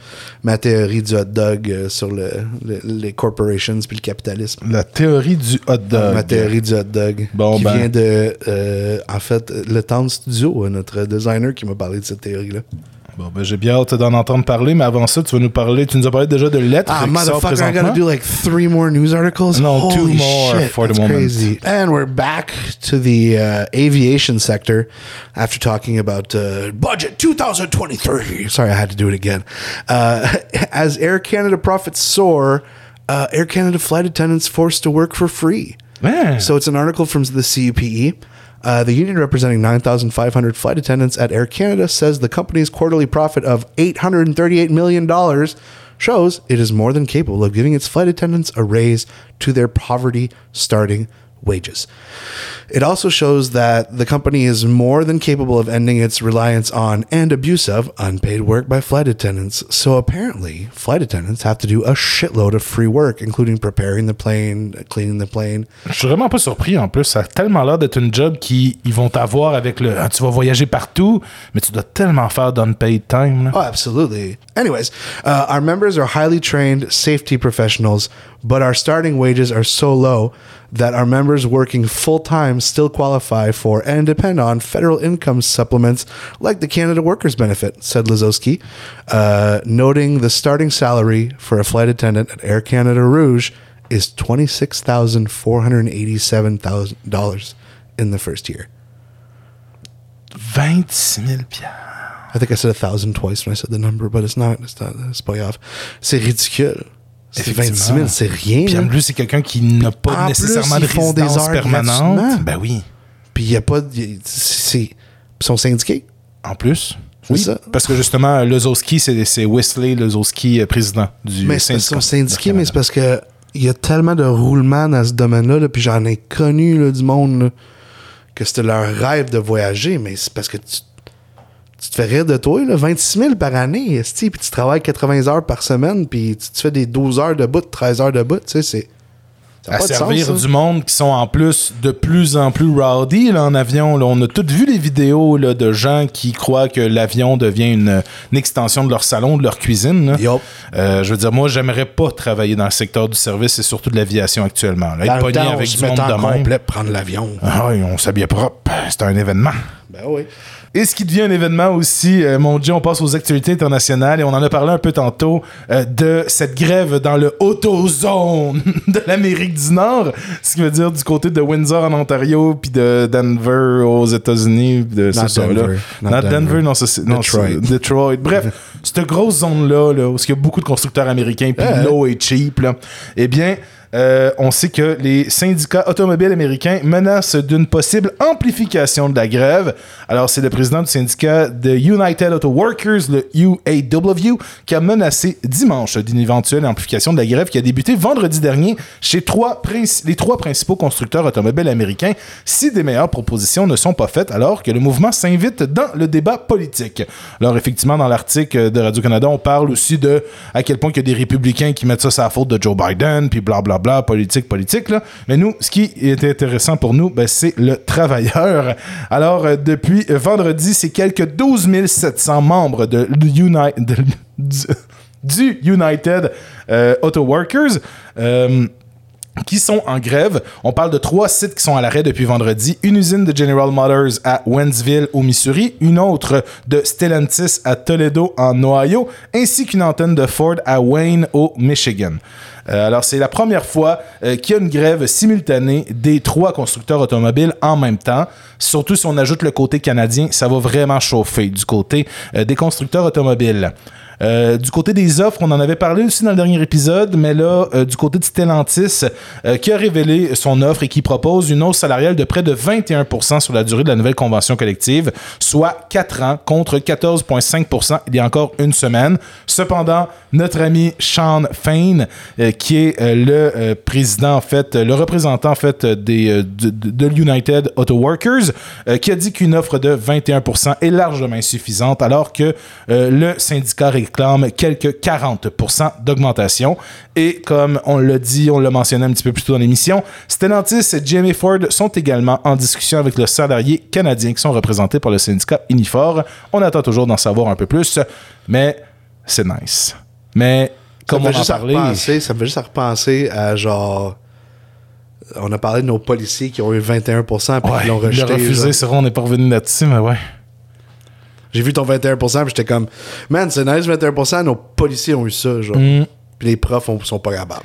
ma théorie du hot dog euh, sur le, le- les corporations puis le capitalisme. La théorie du hot dog. Ma théorie du hot dog. Bon, qui ben. vient de, en fait, le Town Studio, notre designer qui m'a parlé de cette théorie-là. Bon, ben, j'ai bien hâte d'en entendre parler, mais avant ça, tu vas nous parler. Tu nous as parlé déjà de lettres Ah, motherfucker, I gotta do like three more news articles? No, two Holy more shit, for the moment. crazy. And we're back to the uh, aviation sector after talking about uh, budget 2023. Sorry, I had to do it again. Uh, as Air Canada profits soar, uh, Air Canada flight attendants forced to work for free. Man. So it's an article from the CUPE. Uh, the union representing 9,500 flight attendants at Air Canada says the company's quarterly profit of $838 million shows it is more than capable of giving its flight attendants a raise to their poverty starting wages. It also shows that the company is more than capable of ending its reliance on and abuse of unpaid work by flight attendants. So apparently, flight attendants have to do a shitload of free work, including preparing the plane, cleaning the plane, Je suis vraiment pas surpris en plus. Ça a tellement l'air d'être une job qui ils vont t'avoir avec le. Ah, tu vas voyager partout, mais tu dois tellement faire d'unpaid time. Là. Oh, absolutely. Anyways, uh, our members are highly trained safety professionals, but our starting wages are so low that our members working full time still qualify for and depend on federal income supplements like the Canada Workers Benefit, said Lizowski, uh, noting the starting salary for a flight attendant at Air Canada Rouge is $26,487 in the first year. 26 000. I think I said a thousand twice when I said the number, but it's not. It's not. It's way off. C'est ridicule. C'est 26 000, c'est rien. Puis en plus, c'est quelqu'un qui n'a pas En nécessairement plus, de ils font des résidence permanente. Ben oui. Puis il y a pas. C'est. Ils sont syndiqués. En plus. Oui, ça. parce que justement, Lozowski, c'est c'est Wesley Lozowski, euh, président du Mais syndicat. sont syndiqués, mais c'est parce que il y a tellement de roulements dans ce domaine-là, là, puis j'en ai connu là, du monde là, que c'était leur rêve de voyager, mais c'est parce que tu, tu te fais rire de toi, là, 26 000 par année, esti, puis tu travailles 80 heures par semaine, puis tu, tu fais des 12 heures de bout, 13 heures de bout, tu sais, c'est. à servir sens, ça. du monde qui sont en plus de plus en plus rowdy là, en avion. Là. On a toutes vu les vidéos là, de gens qui croient que l'avion devient une, une extension de leur salon, de leur cuisine. Euh, je veux dire, moi, j'aimerais pas travailler dans le secteur du service et surtout de l'aviation actuellement. Là. Dans Être le pogné temps, on avec se du monde en de complet prendre l'avion. Ah oui, on s'habillait propre. C'était un événement. Ben oui. Et ce qui devient un événement aussi, euh, mon Dieu, on passe aux actualités internationales et on en a parlé un peu tantôt euh, de cette grève dans le autozone de l'Amérique du Nord, ce qui veut dire du côté de Windsor en Ontario puis de Denver aux États-Unis, de ça, Denver. là. Not Not Denver, Denver. non, c'est Detroit. Bref, cette grosse zone là, là où il y a beaucoup de constructeurs américains puis l'eau est cheap là. Eh bien, euh, on sait que les syndicats automobiles américains menacent d'une possible amplification de la grève. Alors, c'est le président du syndicat de United Auto Workers, le UAW, qui a menacé dimanche d'une éventuelle amplification de la grève qui a débuté vendredi dernier chez trois les trois principaux constructeurs automobiles américains si des meilleures propositions ne sont pas faites alors que le mouvement s'invite dans le débat politique. Alors, effectivement, dans l'article de Radio-Canada, on parle aussi de à quel point il y a des républicains qui mettent ça sur la faute de Joe Biden, puis blablabla, politique, politique. Là. Mais nous, ce qui est intéressant pour nous, ben, c'est le travailleur. Alors, euh, depuis vendredi, c'est quelques 12 700 membres de du United euh, Auto Workers. euh, qui sont en grève. On parle de trois sites qui sont à l'arrêt depuis vendredi. Une usine de General Motors à Wentzville, au Missouri. Une autre de Stellantis à Toledo, en Ohio. Ainsi qu'une antenne de Ford à Wayne, au Michigan. Euh, alors, c'est la première fois euh, qu'il y a une grève simultanée des trois constructeurs automobiles en même temps. Surtout si on ajoute le côté canadien, ça va vraiment chauffer du côté euh, des constructeurs automobiles. Euh, du côté des offres, on en avait parlé aussi dans le dernier épisode, mais là, euh, du côté de Stellantis, euh, qui a révélé son offre et qui propose une hausse salariale de près de 21% sur la durée de la nouvelle convention collective, soit 4 ans contre 14,5 il y a encore une semaine. Cependant, notre ami Sean Fain, qui est le président, en fait, le représentant, en fait, des, de, de- l'United Auto Workers, qui a dit qu'une offre de 21% est largement insuffisante, alors que le syndicat réclame quelques 40 d'augmentation. Et comme on l'a dit, on l'a mentionné un petit peu plus tôt dans l'émission, Stellantis et GMA Ford sont également en discussion avec le salarié canadien qui sont représentés par le syndicat Unifor. On attend toujours d'en savoir un peu plus, mais c'est nice. Mais Ça comme me on en à repenser, ça me fait juste à repenser à genre. On a parlé de nos policiers qui ont eu 21% puis ouais, qui l'ont rejeté. l'a refusé, c'est vrai, on n'est pas revenu là-dessus, mais ouais. J'ai vu ton 21% puis j'étais comme, man, c'est nice 21%, nos policiers ont eu ça, genre. Mm. Puis les profs ont- sont pas capables.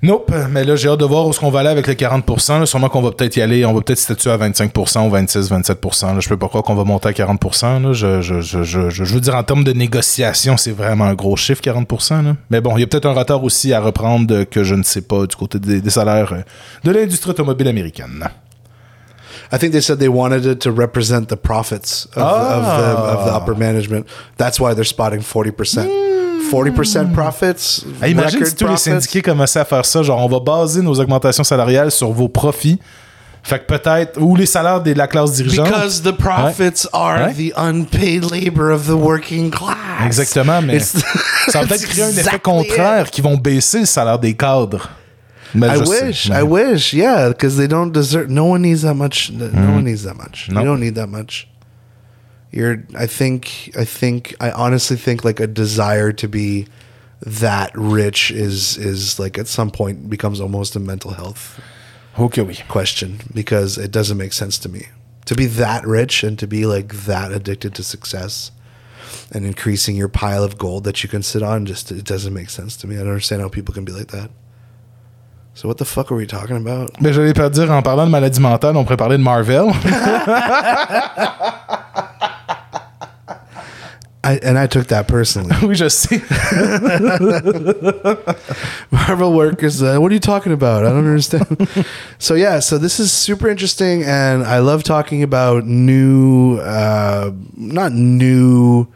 Nope, mais là, j'ai hâte de voir où est-ce qu'on va aller avec le 40%. là. Sûrement qu'on va peut-être y aller. On va peut-être statuer à 25% ou 26, 27%. Là. Je peux pas croire qu'on va monter à 40%. Là. Je, je, je, je, veux dire, en termes de négociation, c'est vraiment un gros chiffre, 40%. Là. Mais bon, il y a peut-être un retard aussi à reprendre que je ne sais pas du côté des, des salaires euh, de l'industrie automobile américaine. I think they said they wanted it to represent the profits of, of, the, of the upper management. That's why they're spotting 40%. 40% profits. Ah, imagine si tous les profits. syndiqués commençaient à faire ça. Genre, on va baser nos augmentations salariales sur vos profits. Fait que peut-être, ou les salaires de la classe dirigeante. Because the profits are Ouais. the unpaid labor of the working class. Exactement, mais ça va peut-être créer un effet contraire qui vont baisser le salaire des cadres. I wish, I mm. wish, yeah, because they don't deserve. No one needs that much. No one mm. needs that much. No. You don't need that much. You're. I think. I think. I honestly think like a desire to be that rich is is like at some point becomes almost a mental health Ok, oui. question because it doesn't make sense to me to be that rich and to be like that addicted to success and increasing your pile of gold that you can sit on just it doesn't make sense to me. I don't understand how people can be like that. So what the fuck are we talking about? Mais j'allais pas dire, en parlant de maladie mentale, on pourrait parler de Marvel. I, and I took that personally. oui, je sais. Marvel workers, uh, what are you talking about? I don't understand. so yeah, so this is super interesting, and I love talking about new, uh, not new.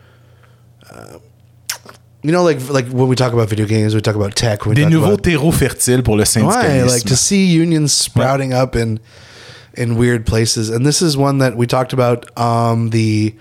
You know, like like when we talk about video games, we talk about tech. When we Des talk nouveaux about, terreaux fertiles pour le syndicalisme. Like to see unions sprouting up in in weird places, and this is one that we talked about. Um, the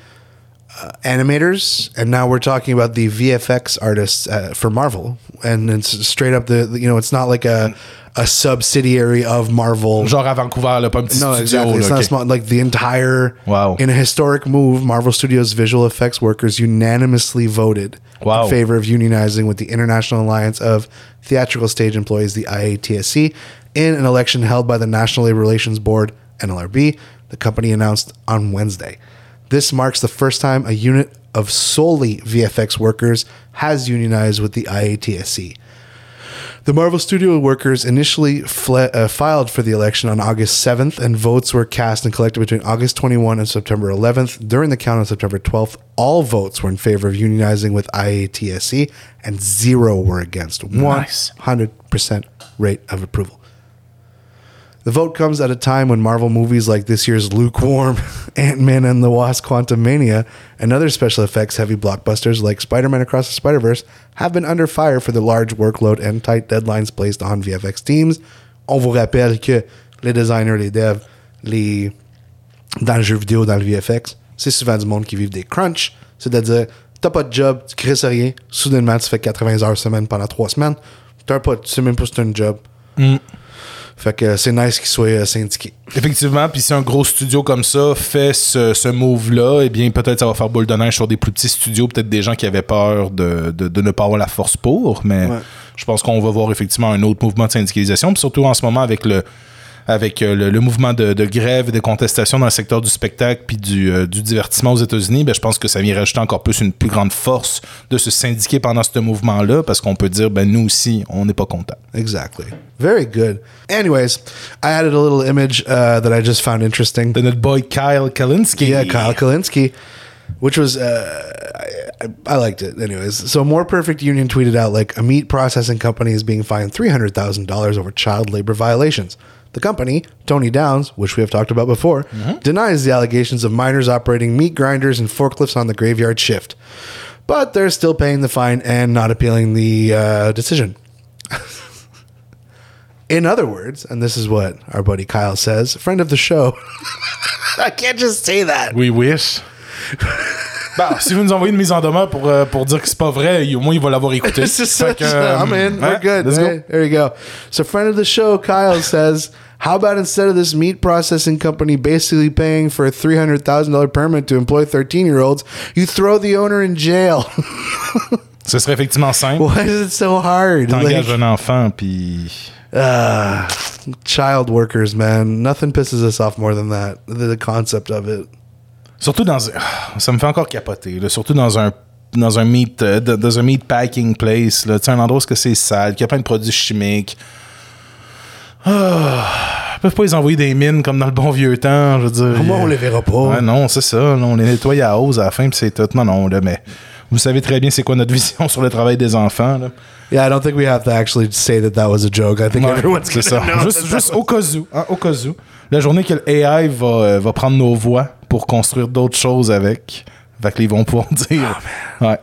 uh, animators, and now we're talking about the VFX artists uh, for Marvel, and it's straight up the you know it's not like a a subsidiary of Marvel. Genre à Vancouver, là, pas un petit No, studio. exactly. It's là, not small. Like the entire Wow. In a historic move, Marvel Studios visual effects workers unanimously voted Wow. in favor of unionizing with the International Alliance of Theatrical Stage Employees, the IATSC, in an election held by the National Labor Relations Board (NLRB). The company announced on Wednesday. This marks the first time a unit of solely VFX workers has unionized with the IATSC. The Marvel Studio workers initially fle- uh, filed for the election on August 7th, and votes were cast and collected between August 21 and September 11th. During the count on September 12th, all votes were in favor of unionizing with IATSC, and zero were against. Nice. 100% rate of approval. The vote comes at a time when Marvel movies like this year's lukewarm Ant Man and the Wasp Quantumania and other special effects heavy blockbusters like Spider Man Across the Spider Verse have been under fire for the large workload and tight deadlines placed on VFX teams. On vous rappelle que les designers, les devs, les. dans le jeu vidéo, dans le VFX, c'est souvent du monde qui vivent des crunchs. C'est-à-dire, t'as pas de job, tu crées rien, soudainement, tu fais 80 heures semaine pendant 3 semaines, t'as pas, tu sais même pas si t'as un job. Mm. Fait que c'est nice qu'ils soient euh, syndiqués. Effectivement, puis si un gros studio comme ça fait ce, ce move-là, eh bien, peut-être ça va faire boule de neige sur des plus petits studios, peut-être des gens qui avaient peur de, de, de ne pas avoir la force pour, mais Ouais. je pense qu'on va voir effectivement un autre mouvement de syndicalisation, puis surtout en ce moment avec le avec euh, le, le mouvement de, de grève et de contestation dans le secteur du spectacle puis du, euh, du divertissement aux États-Unis, ben, je pense que ça vient rajouter encore plus une plus grande force de se syndiquer pendant ce mouvement-là, parce qu'on peut dire, ben nous aussi, on n'est pas content. Exactly. Very good. Anyways, I added a little image uh, that I just found interesting. De notre boy Kyle Kalinske. Yeah, Kyle Kalinske. which was uh, I, I liked it anyways. So more perfect union tweeted out like a meat processing company is being fined three hundred thousand dollars over child labor violations. The company, Tony Downs, which we have talked about before, denies the allegations of miners operating meat grinders and forklifts on the graveyard shift, but they're still paying the fine and not appealing the uh, decision. In other words, and this is what our buddy Kyle says, friend of the show. I can't just say that. We wish. Bah, si vous nous envoyez une mise en demeure pour, euh, pour dire que c'est pas vrai, au moins il va l'avoir écouté. Fait such que, euh, I'm in. We're good. let's go. There you go. So, friend of the show, Kyle says, "How about instead of this meat processing company basically paying for a three hundred thousand dollar permit to employ thirteen year olds, you throw the owner in jail? Ce serait effectivement simple. Why is it so hard? T'engages Like, un enfant, puis. ah, child workers, man. Nothing pisses us off more than that. The, the concept of it. Surtout dans. ah, Ça me fait encore capoter. là. Surtout dans un. Dans un meat, euh, dans un meat packing place, là, un endroit où que c'est sale, qu'il y a plein de produits chimiques. Ah, ils peuvent pas les envoyer des mines comme dans le bon vieux temps, je veux dire. Au moins, on les verra pas. Ouais, non, c'est ça. on les nettoie à hausse à la fin, puis c'est tout. Non, non, là, mais vous savez très bien c'est quoi notre vision sur le travail des enfants. Là. Yeah, I don't think we have to actually say that that was a joke. I think Ouais, everyone's c'est gonna ça. know Juste, that juste au cas où. hein, au cas où. La journée que l'AI va, euh, va prendre nos voix pour construire d'autres choses avec. Fait vont pouvoir dire. ouais.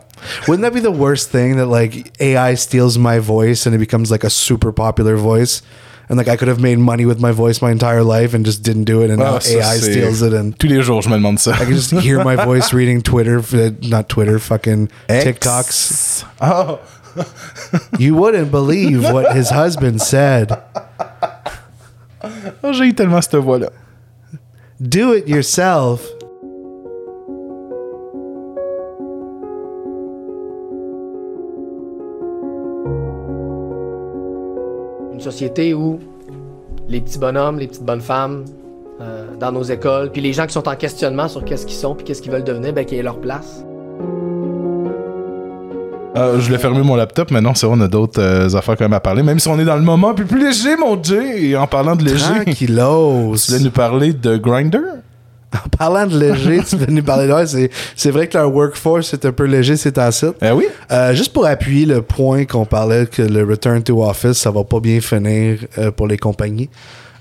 Wouldn't that be the worst thing that like AI steals my voice and it becomes like a super popular voice? And like I could have made money with my voice my entire life and just didn't do it and now Ah, ça, AI steals it and Tous les jours, je me demande. I can just hear my voice reading Twitter uh, not Twitter, fucking TikToks. Oh. You wouldn't believe what his husband said. Oh, J'ai eu tellement cette voix-là. Do it yourself. Une société où les petits bonhommes, les petites bonnes femmes euh, dans nos écoles, puis les gens qui sont en questionnement sur qu'est-ce qu'ils sont puis qu'est-ce qu'ils veulent devenir, ben, qu'ils aient leur place. Ah, je voulais fermer mon laptop, mais non, c'est vrai, on a d'autres euh, affaires quand même à parler. Même si on est dans le moment un peu plus léger, mon Jay. Et en parlant de léger, Tranquilos. tu voulais nous parler de Grinder? En parlant de léger, tu veux nous parler de ouais, c'est, c'est vrai que leur workforce est un peu léger, c'est un site. Eh oui. Euh, juste pour appuyer le point qu'on parlait que le return to office, ça va pas bien finir euh, pour les compagnies.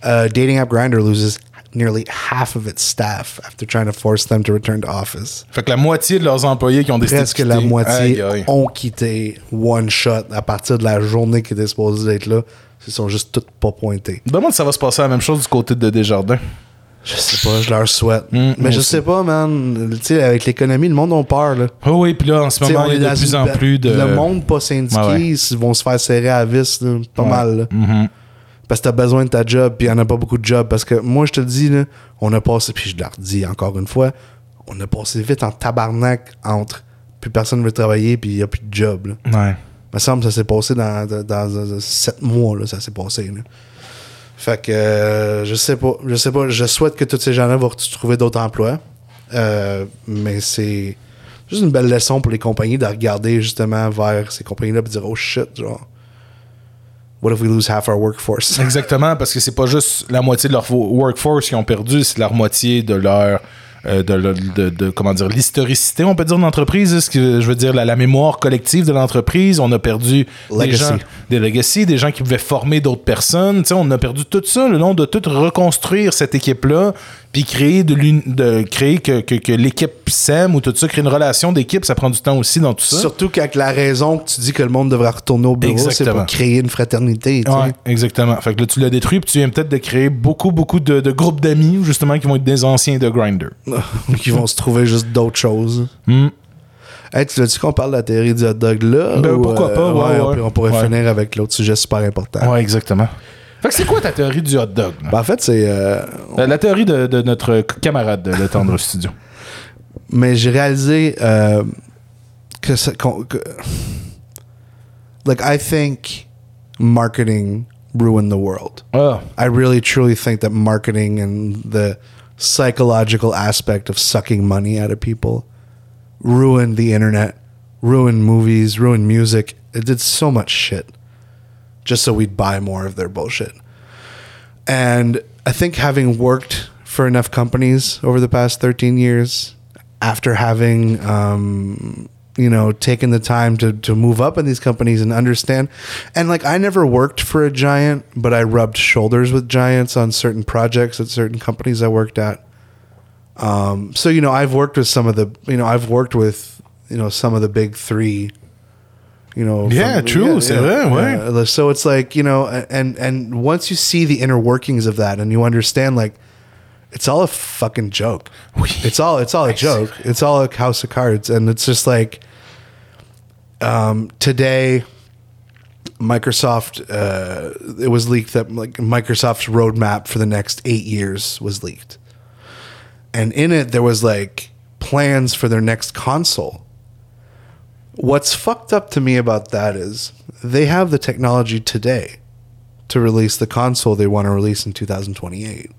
Euh, Dating App Grinder loses nearly half of its staff after trying to force them to return to office. Fait que la moitié de leurs employés qui ont décidé Presque de quitter. la moitié ont quitté one shot à partir de la journée qui était supposée d'être là. Ils sont juste toutes pas pointés. Je me demande si ça va se passer la même chose du côté de Desjardins. Je sais pas, je leur souhaite. Mm, Mais je aussi. sais pas, man. Tu sais, avec l'économie, le monde a peur, là. Oh oui, puis là, en ce T'sais, moment, il y a est de plus en plus de. Le monde pas syndiqué, ouais. ils vont se faire serrer à vis, là, pas Ouais. mal. là. Mhm. Parce que t'as besoin de ta job, puis il en a pas beaucoup de jobs. Parce que moi, je te le dis, là, on a passé, puis je leur dis encore une fois, on a passé vite en tabarnak entre plus personne veut travailler, puis il y a plus de job. Là. Ouais. Il me semble que ça s'est passé dans, dans, dans- dans sept mois, là, ça s'est passé. Là. Fait que euh, je sais pas. Je sais pas. Je souhaite que tous ces gens-là vont trouver d'autres emplois. Euh, mais c'est juste une belle leçon pour les compagnies de regarder justement vers ces compagnies-là et dire Oh shit, genre. What if we lose half our workforce? Exactement, parce que c'est pas juste la moitié de leur workforce qui ont perdu, c'est la moitié de leur. Euh, de, le- de- de- comment dire l'historicité on peut dire de l'entreprise ce que je veux dire la, la mémoire collective de l'entreprise. On a perdu des gens des legacy des gens qui pouvaient former d'autres personnes. Tu sais on a perdu tout ça le long de tout reconstruire cette équipe là puis créer de, de créer que, que, que l'équipe s'aime ou tout ça créer une relation d'équipe ça prend du temps aussi dans tout ça Surtout qu'avec la raison que tu dis que le monde devrait retourner au bureau, c'est pour créer une fraternité. Ouais, exactement. Fait que là, tu l'as détruit, puis tu viens peut-être de créer beaucoup, beaucoup de, de groupes d'amis, justement, qui vont être des anciens de Grinder. qui vont se trouver juste d'autres choses. Hey, tu veux-tu qu'on parle de la théorie du hot dog là? Ben, ou, pourquoi pas, ouais, on ouais. On pourrait finir avec l'autre sujet super important. Ouais, exactement. Fait que c'est quoi ta théorie du hot dog? là? Ben, en fait, c'est. euh, La théorie de, de notre camarade de Le Tendre Studio. mais j'ai réalisé euh, que, ça- qu'on- que- Like, I think marketing ruined the world. Ah, I really truly think that marketing and the psychological aspect of sucking money out of people ruined the internet, ruined movies, ruined music. It did so much shit just so we'd buy more of their bullshit. And I think having worked for enough companies over the past 13 years, after having um, you know taken the time to to move up in these companies and understand and like I never worked for a giant but I rubbed shoulders with giants on certain projects at certain companies I worked at um, so you know I've worked with some of the you know I've worked with you know some of the big 3 you know Yeah, true, c'est vrai, ouais. yeah. so it's like you know and and once you see the inner workings of that and you understand like it's all a fucking joke. It's all it's all a joke. It's all a house of cards, and it's just like um, today. Microsoft, uh, it was leaked that like Microsoft's roadmap for the next eight years was leaked, and in it there was like plans for their next console. What's fucked up to me about that is they have the technology today to release the console they want to release in 2028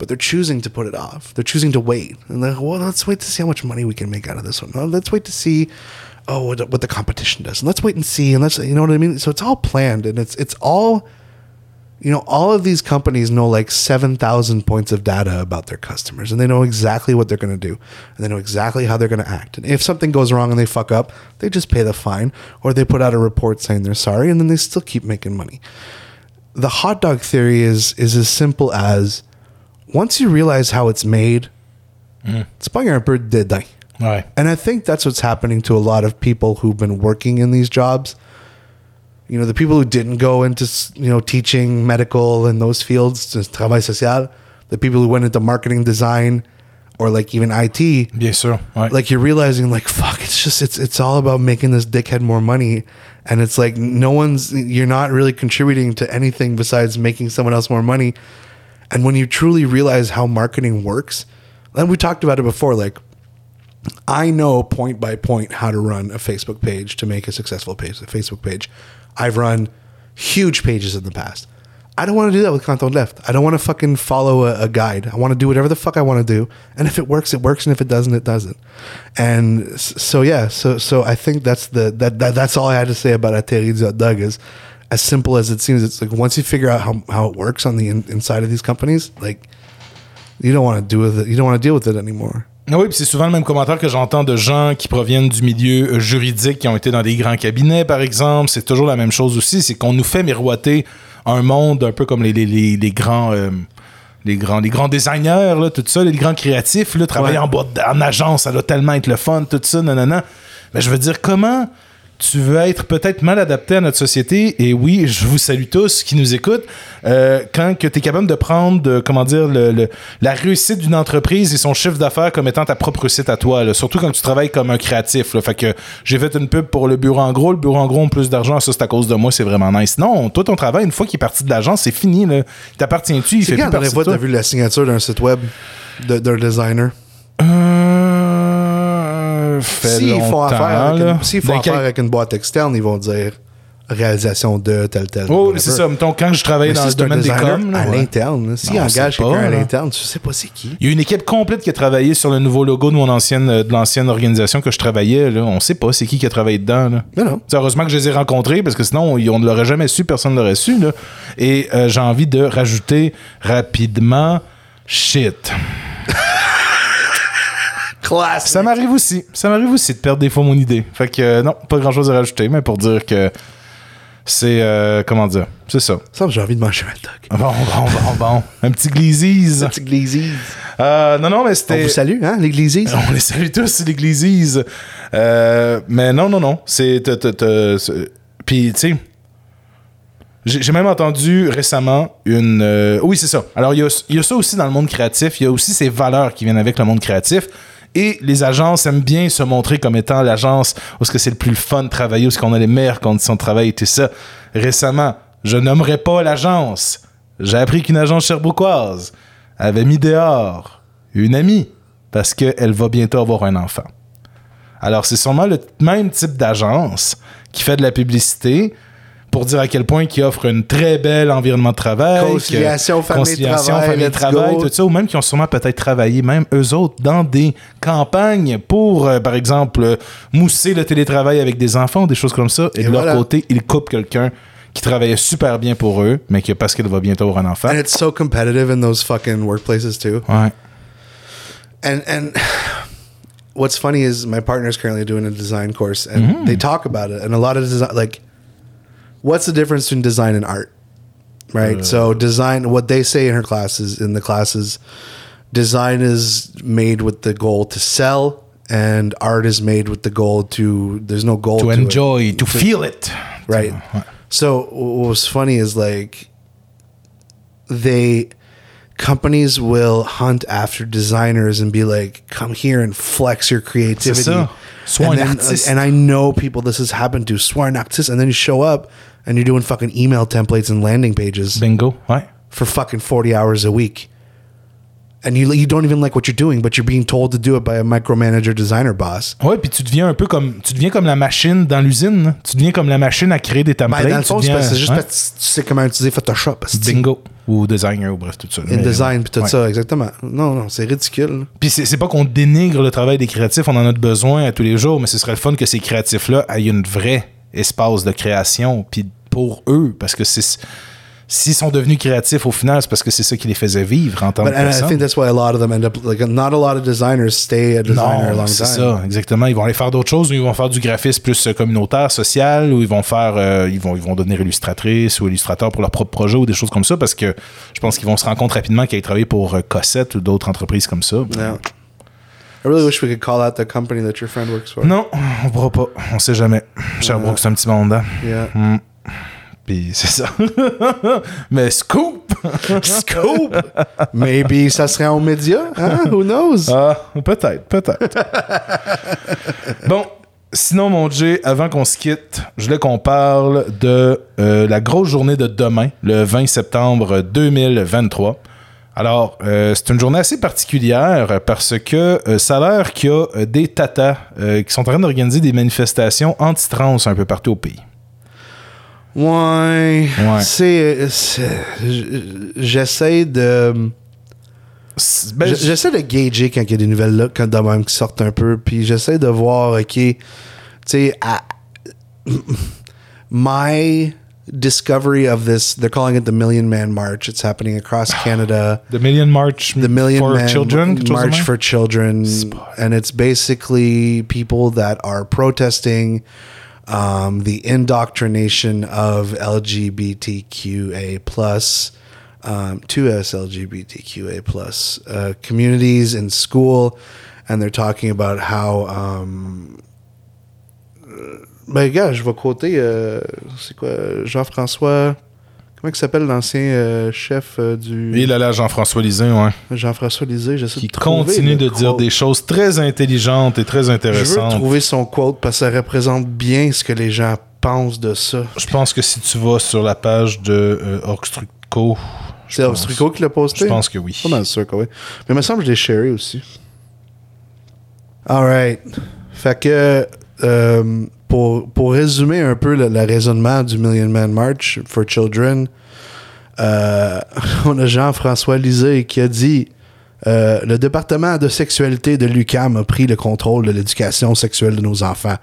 but they're choosing to put it off. They're choosing to wait. And they're, like, well, let's wait to see how much money we can make out of this one. Let's wait to see, oh, what, what the competition does. And let's wait and see. And let's, you know what I mean? So it's all planned and it's, it's all, you know, all of these companies know like 7,000 points of data about their customers and they know exactly what they're going to do and they know exactly how they're going to act. And if something goes wrong and they fuck up, they just pay the fine or they put out a report saying they're sorry and then they still keep making money. The hot dog theory is, is as simple as, once you realize how it's made, it's pas un peu dédain. Ouais. And I think that's what's happening to a lot of people who've been working in these jobs. You know, the people who didn't go into, you know, teaching medical and those fields, just travail social, the people who went into marketing design or like even IT, Bien sûr. Ouais. like you're realizing like fuck it's just it's it's all about making this dickhead more money and it's like no one's you're not really contributing to anything besides making someone else more money and when you truly realize how marketing works and we talked about it before like I know point by point how to run a Facebook page to make a successful page, a Facebook page. I've run huge pages in the past. I don't want to do that with Canton Left. I don't want to fucking follow a, a guide. I want to do whatever the fuck I want to do, and if it works, it works, and if it doesn't, it doesn't. And so yeah, so so I think that's the that, that that's all I had to say about Hot is as simple as it seems. It's like once you figure out how how it works on the in, inside of these companies, like you don't want to do with it. You don't want to deal with it anymore. Ah Oui, puis c'est souvent le même commentaire que j'entends de gens qui proviennent du milieu euh, juridique, qui ont été dans des grands cabinets, par exemple. C'est toujours la même chose aussi, c'est qu'on nous fait miroiter un monde un peu comme les, les, les, les grands... euh, les grands, les grands designers, là, tout ça, les grands créatifs, là, travailler Ouais. en, boîte, en agence, ça doit tellement être le fun, tout ça, nanana. Mais je veux dire, comment tu veux être peut-être mal adapté à notre société, et oui, je vous salue tous qui nous écoutent, euh, quand que tu es capable de prendre, de, comment dire, le, le- la réussite d'une entreprise et son chiffre d'affaires comme étant ta propre réussite à toi, là. surtout quand tu travailles comme un créatif. Là. Fait que j'ai fait une pub pour le bureau en gros, le bureau en gros plus d'argent, ça c'est à cause de moi, c'est vraiment nice. Non, toi ton travail, une fois qu'il est parti de l'agence, c'est fini. Là. Il t'appartient-tu, il fait quand plus partie de toi? t'as vu la signature d'un site web de- d'un designer? Euh, fait S'ils font affaire, avec une, s'ils font Dans affaire quel- avec une boîte externe, ils vont dire réalisation de tel tel. Oh, c'est ça. Mettons, quand je travaillais dans si le domaine des coms, à l'interne, engagent pas, quelqu'un à l'interne, tu sais pas c'est qui. Il y a une équipe complète qui a travaillé sur le nouveau logo de mon ancienne, euh, de l'ancienne organisation que je travaillais. Là. On sait pas c'est qui qui a travaillé dedans. Là. Non, non. C'est heureusement que je les ai rencontrés parce que sinon, on ne l'aurait jamais su, personne ne l'aurait su. Là. Et euh, j'ai envie de rajouter rapidement shit. Classe. Ça m'arrive aussi. Ça m'arrive aussi de perdre des fois mon idée. Fait que euh, non, pas grand chose à rajouter, mais pour dire que c'est. euh, comment dire? C'est ça. Ça, j'ai envie de manger un dog. Bon, bon, bon, bon. Un petit glizise. Petit glizzy. Euh, non, non, mais On c'était. vous salue, hein, l'église. On les salue tous, c'est l'église. Euh, mais non, non, non. C'est. t'as- t'as- t'as- c'est- Puis, tu sais. J'ai j'ai même entendu récemment une. euh, oui, c'est ça. Alors, il y a, il y a ça aussi dans le monde créatif. Il y a aussi ces valeurs qui viennent avec le monde créatif. Et les agences aiment bien se montrer comme étant l'agence où que c'est le plus fun de travailler, où est-ce qu'on a les meilleures conditions de travail et tout ça. Récemment, je nommerai pas l'agence. J'ai appris qu'une agence cherbouquoise avait mis dehors une amie parce qu'elle va bientôt avoir un enfant. Alors, c'est sûrement le même type d'agence qui fait de la publicité pour dire à quel point qui offre un très bel environnement de travail. Conciliation, famille, conciliation, travail, famille, travail, tout ça, ou même qui ont sûrement peut-être travaillé, même eux autres, dans des campagnes pour, euh, par exemple, euh, mousser le télétravail avec des enfants des choses comme ça. Et, Et de leur voilà. côté, ils coupent quelqu'un qui travaillait super bien pour eux, mais que parce qu'il va bientôt avoir un enfant. And it's so competitive in those fucking workplaces too. Ouais. And and what's funny is my partner is currently doing a design course, and Mm-hmm. they talk about it, and a lot of design, like, what's the difference between design and art, right? Uh. so design, what they say in her classes, in the classes, design is made with the goal to sell, and art is made with the goal to. There's no goal To it. enjoy, to feel it. right? So what was funny is like they companies will hunt after designers and be like, "Come here and flex your creativity." ça. Sois and, then- and I know people this has happened to. Un and then you show up and you're doing fucking email templates and landing pages Bingo. Ouais. for fucking forty hours a week. And you, you don't even like what you're doing, but you're being told to do it by a micromanager designer boss. Ouais, puis tu deviens un peu comme tu deviens comme la machine dans l'usine. là. Tu deviens comme la machine à créer des templates. Ben, dans le tu fond, c'est deviens- parce c'est juste ouais. parce que tu sais comment utiliser Photoshop. asti. bingo ou designer ou bref tout ça. In Mais, design puis tout ouais. ça, exactement. Non, non, c'est ridicule. Puis c'est c'est pas qu'on dénigre le travail des créatifs, on en a besoin à tous les jours, mais ce serait le fun que ces créatifs-là aient une vraie espace de création, puis pour eux, parce que c'est s'ils sont devenus créatifs au final, c'est parce que c'est ça qui les faisait vivre en tant que and I personne. think that's why a lot of them end up like not a lot of designers stay a designer a long Non, time. c'est ça, exactement. Ils vont aller faire d'autres choses, ou ils vont faire du graphisme plus euh, communautaire, social, ou ils vont faire, euh, ils vont, ils vont devenir illustratrices ou illustrateurs pour leur propre projet ou des choses comme ça, parce que je pense qu'ils vont se rendre compte rapidement qu'ils aillent travailler pour euh, Cossette ou d'autres entreprises comme ça. Yeah. I really wish we could call out the company that your friend works for. Non, on pourra pas. On sait jamais. Sherbrooke, c'est un petit monde, hein? Yeah. Puis c'est ça. Mais scoop! Scoop! Maybe ça serait en média, hein? Who knows? Ah, peut-être, peut-être. bon, sinon, mon Jay, avant qu'on se quitte, je voulais qu'on parle de euh, la grosse journée de demain, le 20 septembre 2023. Alors, euh, c'est une journée assez particulière parce que euh, ça a l'air qu'il y a euh, des tatas qui sont en train d'organiser des manifestations anti-trans un peu partout au pays. Ouais. Ouais. C'est. J'essaie de. Ben, J'essaie de gager quand il y a des nouvelles là, quand de même qui sortent un peu, puis j'essaie de voir, ok, tu sais, à- my discovery of this, they're calling it the Million Man March. It's happening across Canada. The Million March The Million for Man Children, quelque chose de March for Children, and it's basically people that are protesting um, the indoctrination of LGBTQA plus um, to us LGBTQA plus uh, communities in school, and they're talking about how. Um, ben, gars, je vais quoter, euh, c'est quoi, Jean-François. Comment il s'appelle l'ancien euh, chef euh, du. Et là, là, Jean-François Lisée, ouais. Jean-François Lisée, j'essaie qui de trouver continue de dire des choses très intelligentes et très Je veux intéressantes. trouver son quote parce que ça représente bien ce que les gens pensent de ça. Je pense que si tu vas sur la page de euh, Orgstruco, je C'est Ostrico qui l'a posté? Je pense que oui. Pas mal sûr que oui. Mais il me semble que je l'ai sharé aussi. Alright. Fait que, euh, pour, résumer un peu le, le raisonnement du Million Man March for Children, euh, on a Jean-François Lisée qui a dit euh, Le département de sexualité de l'UCAM a pris le contrôle de l'éducation sexuelle de nos enfants.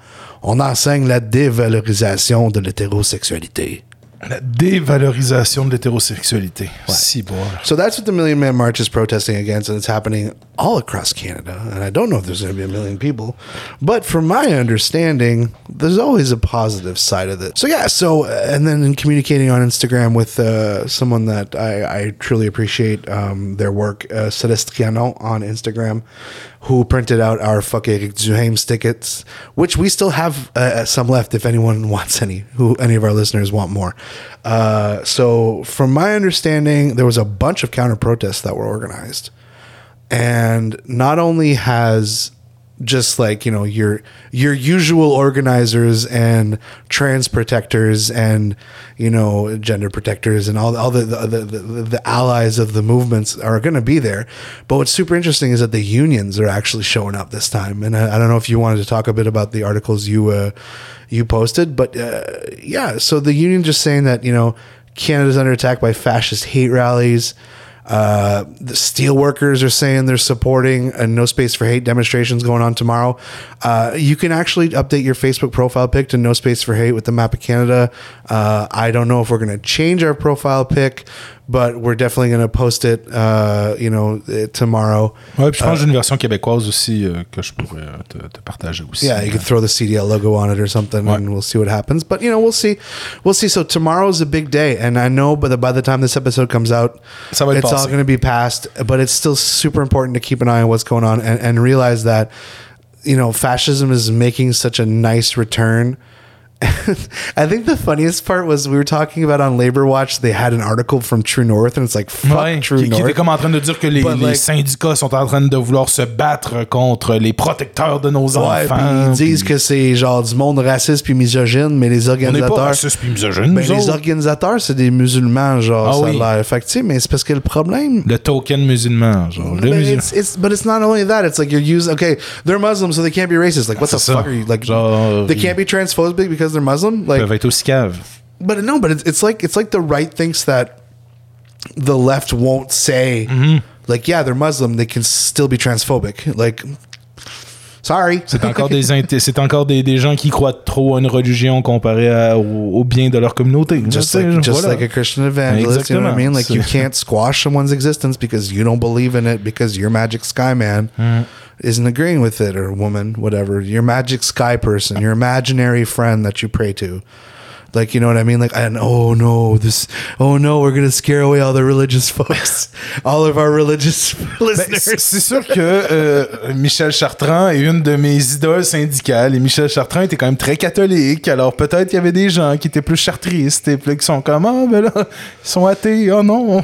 On enseigne la dévalorisation de l'hétérosexualité. La dévalorisation de l'hétérosexualité. Si bon. So that's what the Million Man March is protesting against, and it's happening all across Canada. And I don't know if there's going to be a million people, but from my understanding, there's always a positive side of it. So yeah, so and then in communicating on Instagram with uh, someone that I, I truly appreciate um, their work, uh, Celestiano on Instagram, who printed out our fucking Duhaime tickets, which we still have uh, some left if anyone wants any, who any of our listeners want more. Uh, so, from my understanding, there was a bunch of counter protests that were organized. And not only has just like you know your your usual organizers and trans protectors and you know gender protectors and all all the the, the, the, the allies of the movements are going to be there. But what's super interesting is that the unions are actually showing up this time. And I, I don't know if you wanted to talk a bit about the articles you uh, you posted but uh, yeah so the union just saying that you know Canada's under attack by fascist hate rallies uh, the steel workers are saying they're supporting a no space for hate demonstrations going on tomorrow. Uh, you can actually update your Facebook profile pic to no space for hate with the map of Canada. Uh, I don't know if we're going to change our profile pic, but we're definitely going to post it, uh, you know, uh, tomorrow. Ouais, puis je pense que j'ai une version québécoise aussi euh, que je pourrais euh, te, te partager aussi. Yeah, you could throw the CDL logo on it or something, Ouais. and we'll see what happens. But you know, we'll see, we'll see. So tomorrow's a big day, and I know, by the by the time this episode comes out, Ça va être it's all going to be past. But it's still super important to keep an eye on what's going on and, and realize that you know fascism is making such a nice return. I think the funniest part was we were talking about on Labor Watch. They had an article from True North, and it's like fuck Ouais, True qui, qui North. était comme en train de dire que les, But, les like- syndicats sont en train de vouloir se battre contre les protecteurs de nos Ouais, puis enfants. ils disent puis- que c'est genre du monde raciste puis misogyne, mais les on n'est pas organisateurs. racistes puis misogynes, Ben, les organisateurs, c'est des musulmans, genre, Ah ça a oui. l'air. Fait que, mais c'est parce que le problème. Le token musulman, genre. Le But musulman. it's, it's, but it's not only that. It's like you're using, okay, they're Muslim, so they can't be racist. Like, what the fuck are you, like, Genre, they can't be transphobic because they're Muslim? Like, peuvent être aussi caves. but no, but it's, it's like, it's like the right thinks that the left won't say, Mm-hmm. like, yeah, they're Muslim, they can still be transphobic. Like, sorry. C'est encore des c'est encore des, des gens qui croient trop à une religion comparé à- au, au bien de leur communauté. just like just voilà. like a Christian evangelist, you know what I mean? Like you can't squash someone's existence because you don't believe in it because your magic sky man Mm. isn't agreeing with it or woman, whatever. Your magic sky person, your imaginary friend that you pray to. Like you know what I mean? Like and oh no, this oh no, we're gonna scare away all the religious folks, all of our religious Ben, listeners. c'est c'est sûr que euh, Michel Chartrand est une de mes idoles syndicales et Michel Chartrand était quand même très catholique. Alors peut-être qu'il y avait des gens qui étaient plus chartristes et puis qui sont comme ah ben là ils sont athées oh non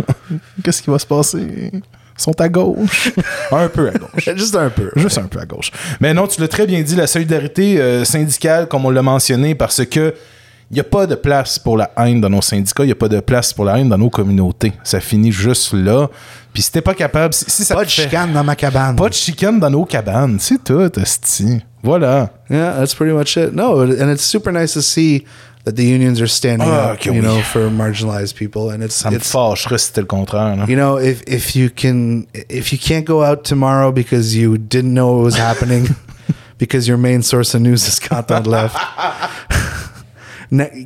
qu'est-ce qui va se passer sont à gauche un peu à gauche Just un peu. Juste un peu à gauche. Mais non, tu l'as très bien dit, la solidarité euh, syndicale, comme on l'a mentionné, parce que il n'y a pas de place pour la haine dans nos syndicats, il n'y a pas de place pour la haine dans nos communautés. Ça finit juste là. Puis si t'es pas capable, si, si ça Pas de fait- chicane dans ma cabane. pas de chicane dans nos cabanes, c'est tout, esti. Voilà. Yeah, that's pretty much it. No, and it's super nice to see that the unions are standing Ah, up, que you oui. know, for marginalized people, and it's Ça me it's fâcherait si c'était le contraire. là. you know if if you can if you can't go out tomorrow because you didn't know it was happening because your main source of news is content left.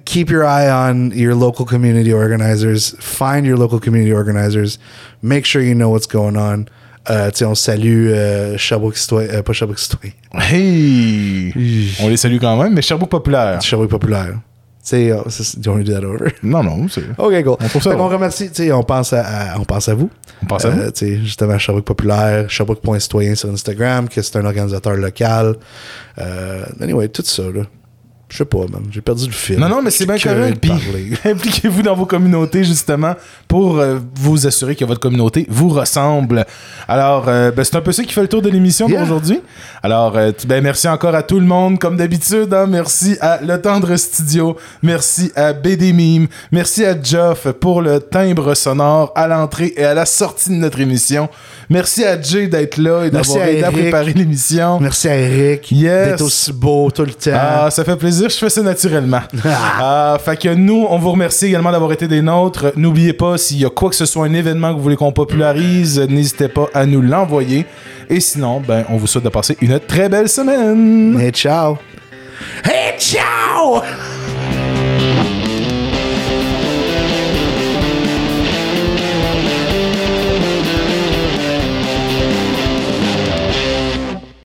Keep your eye on your local community organizers. Find your local community organizers. Make sure you know what's going on. Euh, on salue euh, Sherbrooke citoyen, euh, pas Sherbrooke citoyen, Hey! On les salue quand même, mais Sherbrooke populaire. Sherbrooke populaire. Tu sais, ça, do you want to do that over? Non, non, c'est. Ok, cool. On ça drôle. remercie, tu sais, on pense à, à- on pense à vous. On pense à Euh, vous. justement, Sherbrooke Populaire, Sherbrooke.citoyen sur Instagram, que c'est un organisateur local. Euh, anyway, tout ça, là. Je sais pas, man. J'ai perdu le fil. Non, non, mais c'est bien correct. impliquez-vous dans vos communautés, justement, pour euh, vous assurer que votre communauté vous ressemble. Alors, euh, ben, c'est un peu ça qui fait le tour de l'émission Yeah. pour aujourd'hui. Alors, euh, ben, merci encore à tout le monde, comme d'habitude. hein. Merci à Le Tendre Studio. Merci à BD Meme. Merci à Geoff pour le timbre sonore à l'entrée et à la sortie de notre émission. Merci à Jay d'être là et d'avoir aidé à préparer l'émission. Merci à Eric Yes. d'être aussi beau tout le temps. Ah, ça fait plaisir, je fais ça naturellement. Ah, fait que nous, on vous remercie également d'avoir été des nôtres. N'oubliez pas, s'il y a quoi que ce soit, un événement que vous voulez qu'on popularise, n'hésitez pas à nous l'envoyer. Et sinon, ben, on vous souhaite de passer une très belle semaine. Hey, ciao. Hey, ciao!